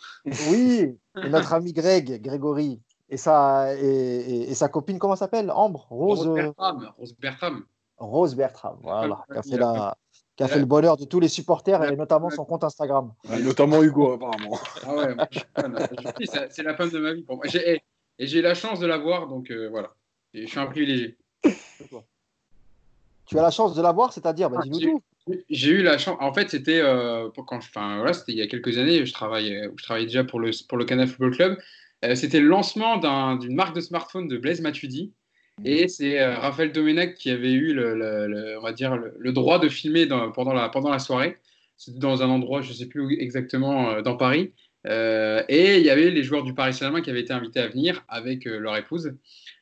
Speaker 2: Oui, et notre ami Greg, Grégory, et sa, et, et- et sa copine, comment elle s'appelle? Ambre Rose,
Speaker 1: Rose
Speaker 2: euh,
Speaker 1: Bertram. Rose Bertram.
Speaker 2: Rose Bertram, voilà, qui a fait, la, qui a fait le bonheur de tous les supporters et notamment son compte Instagram.
Speaker 3: Notamment Hugo, apparemment.
Speaker 1: Ah ouais, c'est la femme de ma vie pour moi. J'ai- Et, et j'ai la chance de la voir, donc euh, voilà. Et je suis un privilégié.
Speaker 2: Tu as la chance de la voir, c'est-à-dire, bah,
Speaker 1: Ah,
Speaker 2: dis-nous
Speaker 1: j'ai-
Speaker 2: tout.
Speaker 1: J'ai eu la chance. En fait, c'était euh, pour quand je- enfin, voilà, c'était il y a quelques années. Je travaillais, je travaillais déjà pour le, pour le Canal Football Club. Euh, c'était le lancement d'un- d'une marque de smartphone de Blaise Matuidi. Et c'est euh, Raphaël Domenech qui avait eu le, on va dire, le, droit de filmer pendant, la, soirée. C'était dans un endroit, je ne sais plus exactement, euh, dans Paris. Euh, et il y avait les joueurs du Paris Saint-Germain qui avaient été invités à venir avec leur épouse,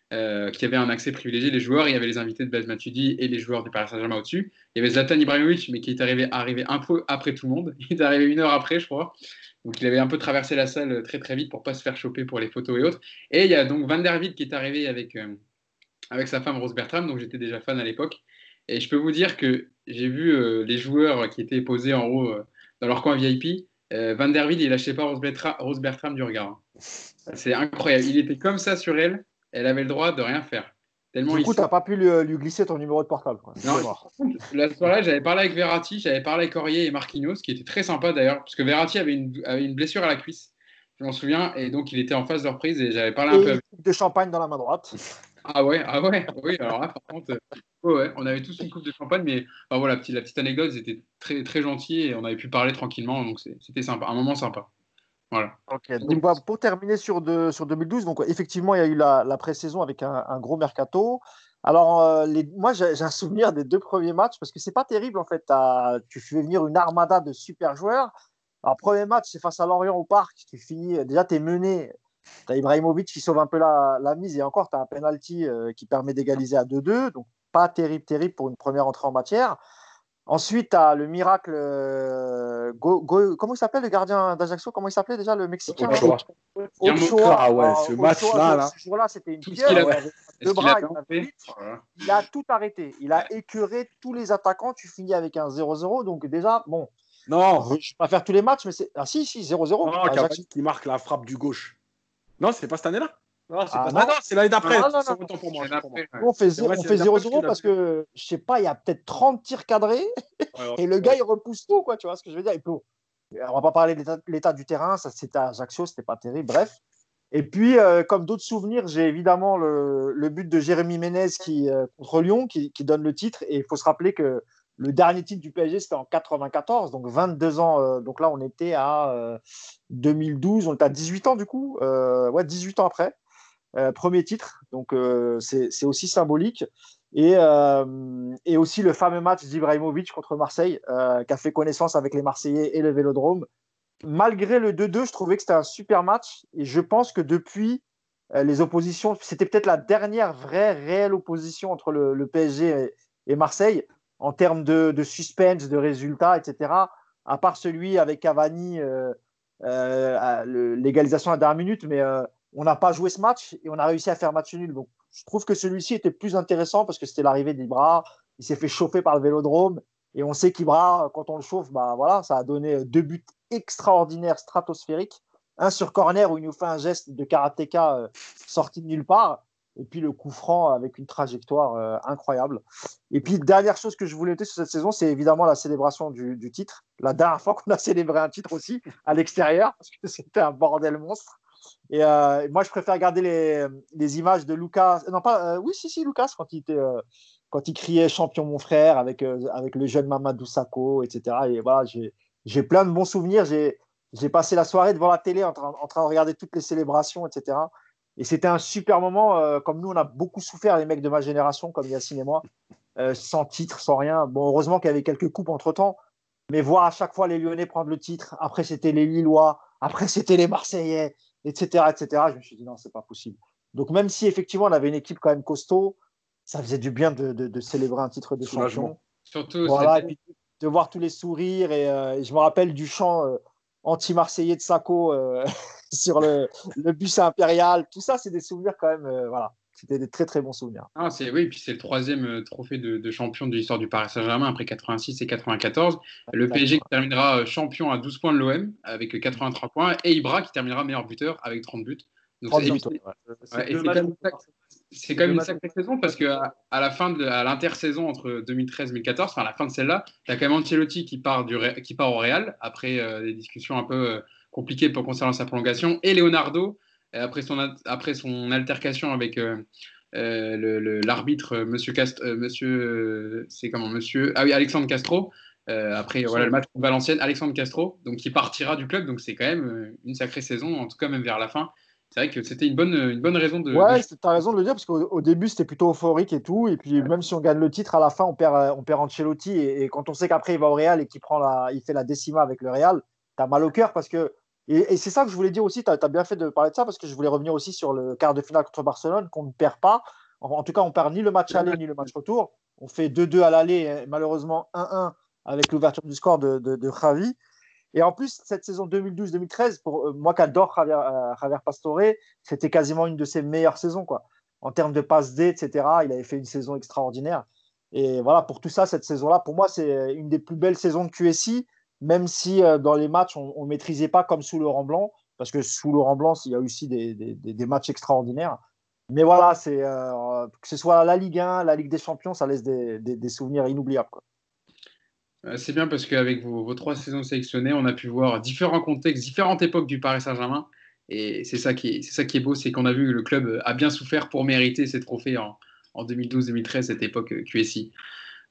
Speaker 1: qui avaient un accès privilégié. Les joueurs, il y avait les invités de Blaise Matuidi et les joueurs du Paris Saint-Germain au-dessus. Il y avait Zlatan Ibrahimovic, mais qui est arrivé, arrivé un peu après tout le monde. Il est arrivé une heure après, je crois. Donc il avait un peu traversé la salle très très vite pour pas se faire choper pour les photos et autres. Et il y a donc Van der Wiel qui est arrivé avec, avec sa femme Rose Bertram, donc j'étais déjà fan à l'époque. Et je peux vous dire que j'ai vu euh, les joueurs qui étaient posés en haut euh, dans leur coin VIP. Euh, Van der Wiel, il lâchait pas Rose, Bertra- Rose Bertram du regard. hein. C'est incroyable. Il était comme ça sur elle. Elle avait le droit de rien faire. Tellement
Speaker 2: Du coup, tu n'as pas pu lui, lui glisser ton numéro de portable. Quoi.
Speaker 1: Non,
Speaker 2: mort.
Speaker 1: la soirée, j'avais parlé avec Verratti, j'avais parlé avec Aurier et Marquinhos, qui était très sympa d'ailleurs, parce que Verratti avait une, avait une blessure à la cuisse, je m'en souviens, et donc il était en phase de reprise et j'avais parlé un
Speaker 2: Et
Speaker 1: peu
Speaker 2: de champagne dans la main droite.
Speaker 1: Ah ouais, ah ouais, oui, alors là, par contre, euh, ouais, on avait tous une coupe de champagne, mais voilà, la petite, la petite anecdote, ils étaient très, très gentils et on avait pu parler tranquillement, donc c'était sympa, un moment sympa. Voilà.
Speaker 2: Donc, bah, pour terminer sur, de, sur 2012, donc effectivement, il y a eu la, la pré-saison avec un, gros mercato. Alors, euh, les, moi, j'ai un souvenir des deux premiers matchs parce que c'est pas terrible en fait. Tu fais venir une armada de super joueurs. Alors, premier match, c'est face à Lorient au parc. Tu finis, déjà, tu es mené. Tu as Ibrahimovic qui sauve un peu la, la mise et encore, tu as un penalty euh, qui permet d'égaliser à 2-2. Donc, pas terrible, terrible pour une première entrée en matière. Ensuite, tu as le miracle. Euh, comment il s'appelle le gardien d'Ajaccio? Comment il s'appelait déjà le Mexicain?
Speaker 3: Ochoa. Ochoa. Ah ouais, ce match-là.
Speaker 2: Ce jour-là, c'était une pierre. Il, bras, il, il, a tout arrêté. Il a écœuré tous les attaquants. Tu finis avec un 0-0. Donc, déjà, bon.
Speaker 3: Non.
Speaker 2: Je ne vais pas faire tous les matchs, mais c'est. Ah, si, si, 0-0.
Speaker 3: Non, Cavani qui marque la frappe du gauche. Non, c'est pas cette année-là non, c'est ah, c'est l'année d'après.
Speaker 2: On fait 0-0 parce que, je sais pas, il y a peut-être 30 tirs cadrés et le gars, il repousse tout, quoi. Tu vois ce que je veux dire il peut... On va pas parler de l'état du terrain, ça c'était à Ajaccio, c'était pas terrible. Bref. Et puis, euh, comme d'autres souvenirs, j'ai évidemment le, le, but de Jérémy Ménez qui, euh, contre Lyon qui, qui, donne le titre. Et il faut se rappeler que le dernier titre du PSG, c'était en 94, donc 22 ans. Euh, donc là, on était à 2012, on était à 18 ans du coup. ouais, 18 ans après. Euh, premier titre, donc euh, c'est aussi symbolique. Euh, et, aussi le fameux match d'Ibrahimovic contre Marseille, qui a fait connaissance avec les Marseillais et le Vélodrome. Malgré le 2-2, je trouvais que c'était un super match. Et je pense que depuis, les oppositions, c'était peut-être la dernière vraie, réelle opposition entre le, PSG et, Marseille en termes de, suspense, de résultats, etc. À part celui avec Cavani, l'égalisation à la dernière minute, mais on n'a pas joué ce match et on a réussi à faire match nul. Donc, je trouve que celui-ci était plus intéressant parce que c'était l'arrivée d'Ibra. Il s'est fait chauffer par le vélodrome. Et on sait qu'Ibra, quand on le chauffe, bah voilà, ça a donné deux buts extraordinaires, stratosphériques. Un sur corner où il nous fait un geste de karatéka euh, sorti de nulle part. Et puis le coup franc avec une trajectoire euh, incroyable. Et puis, dernière chose que je voulais noter sur cette saison, c'est évidemment la célébration du, titre. La dernière fois qu'on a célébré un titre aussi, à l'extérieur, parce que c'était un bordel monstre. Et euh, moi, je préfère garder les, images de Lucas. Non, pas. Euh, oui, si, si, Lucas, quand il, euh, criait champion, mon frère, avec, avec le jeune Mamadou Sakho, etc. Et voilà, j'ai plein de bons souvenirs. J'ai passé la soirée devant la télé en, en, train de regarder toutes les célébrations, etc. Et c'était un super moment. comme nous, on a beaucoup souffert, les mecs de ma génération, comme Yacine et moi, sans titre, sans rien. Bon, heureusement qu'il y avait quelques coupes entre temps. Mais voir à chaque fois les Lyonnais prendre le titre, après c'était les Lillois, après c'était les Marseillais, etc., etc. Je me suis dit non, c'est pas possible. Donc même si effectivement on avait une équipe quand même costaud, ça faisait du bien de, de, célébrer un titre de champion.
Speaker 1: Surtout,
Speaker 2: voilà, et puis de voir tous les sourires et, euh, je me rappelle du chant euh, anti-marseillais de Sacco euh, sur le, le, bus impérial. Tout ça, c'est des souvenirs quand même. voilà, c'était des très très bons souvenirs.
Speaker 1: Ah, c'est oui, puis c'est le troisième trophée de, champion de l'histoire du Paris Saint-Germain après 86 et 94. Le PSG qui terminera champion à 12 points de l'OM avec 83 points et Ibra qui terminera meilleur buteur avec 30 buts. c'est quand même une sacrée saison parce qu'à à la fin de à l'intersaison entre 2013 et 2014, enfin à la fin de celle-là, tu as quand même Ancelotti qui part, du, qui part au Real après euh, des discussions un peu euh, compliquées pour concernant sa prolongation et Leonardo après son, après son altercation avec euh, euh, l'arbitre, monsieur, Cast, euh, monsieur c'est comment, monsieur, ah oui, Alexandre Castro. après voilà, le match contre Valenciennes, Alexandre Castro, donc qui partira du club, donc c'est quand même une sacrée saison, en tout cas même vers la fin. C'est vrai que c'était une bonne, une bonne raison de.
Speaker 2: Ouais, tu as raison de le dire, parce qu'au début, c'était plutôt euphorique et tout. Et puis, même si on gagne le titre, à la fin, on perd, on perd Ancelotti. Et, quand on sait qu'après, il va au Real et qu'il prend la, il fait la décima avec le Real, tu as mal au cœur parce que et, c'est ça que je voulais dire aussi, tu as, bien fait de parler de ça, parce que je voulais revenir aussi sur le quart de finale contre Barcelone, qu'on ne perd pas. En, tout cas, on perd ni le match aller, ni le match retour. On fait 2-2 à l'aller, malheureusement 1-1 avec l'ouverture du score de, de, de, Javi. Et en plus, cette saison 2012-2013, pour euh, moi qui adore Javier, euh, Javier Pastore, c'était quasiment une de ses meilleures saisons. Quoi. En termes de passe D, etc., il avait fait une saison extraordinaire. Et voilà, pour tout ça, cette saison-là, pour moi, c'est une des plus belles saisons de QSI même si euh, dans les matchs, on ne maîtrisait pas comme sous Laurent Blanc, parce que sous Laurent Blanc, il y a aussi des, des, des matchs extraordinaires. Mais voilà, c'est que ce soit la Ligue 1, la Ligue des Champions, ça laisse des, souvenirs inoubliables.
Speaker 1: C'est bien parce qu'avec vos, vos, trois saisons sélectionnées, on a pu voir différents contextes, différentes époques du Paris Saint-Germain. Et c'est ça, qui est, beau, c'est qu'on a vu que le club a bien souffert pour mériter ces trophées en, en 2012-2013, cette époque QSI.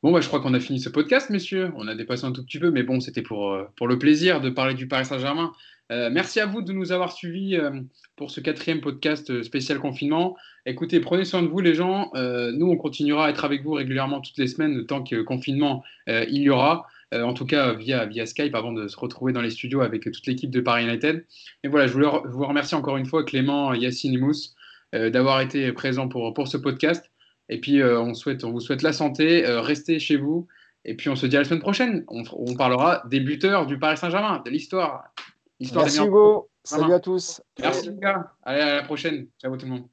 Speaker 1: Bon, bah, je crois qu'on a fini ce podcast, messieurs. On a dépassé un tout petit peu, mais bon, c'était pour, pour le plaisir de parler du Paris Saint-Germain. Euh, merci à vous de nous avoir suivis euh, pour ce quatrième podcast euh, spécial confinement. Écoutez, prenez soin de vous les gens. nous, on continuera à être avec vous régulièrement toutes les semaines tant que confinement il y aura. en tout cas, via, via Skype, avant de se retrouver dans les studios avec toute l'équipe de Paris United. Et voilà, je voulais vous remercier encore une fois, Clément, Yacine et Mousse, d'avoir été présents pour, pour ce podcast. Et puis, on, souhaite, on vous souhaite la santé, restez chez vous. Et puis, on se dit à la semaine prochaine. On, on parlera des buteurs du Paris Saint-Germain, de l'histoire.
Speaker 2: Merci Hugo. Salut à tous.
Speaker 1: Merci les gars. Allez, à la prochaine. Ciao tout le monde.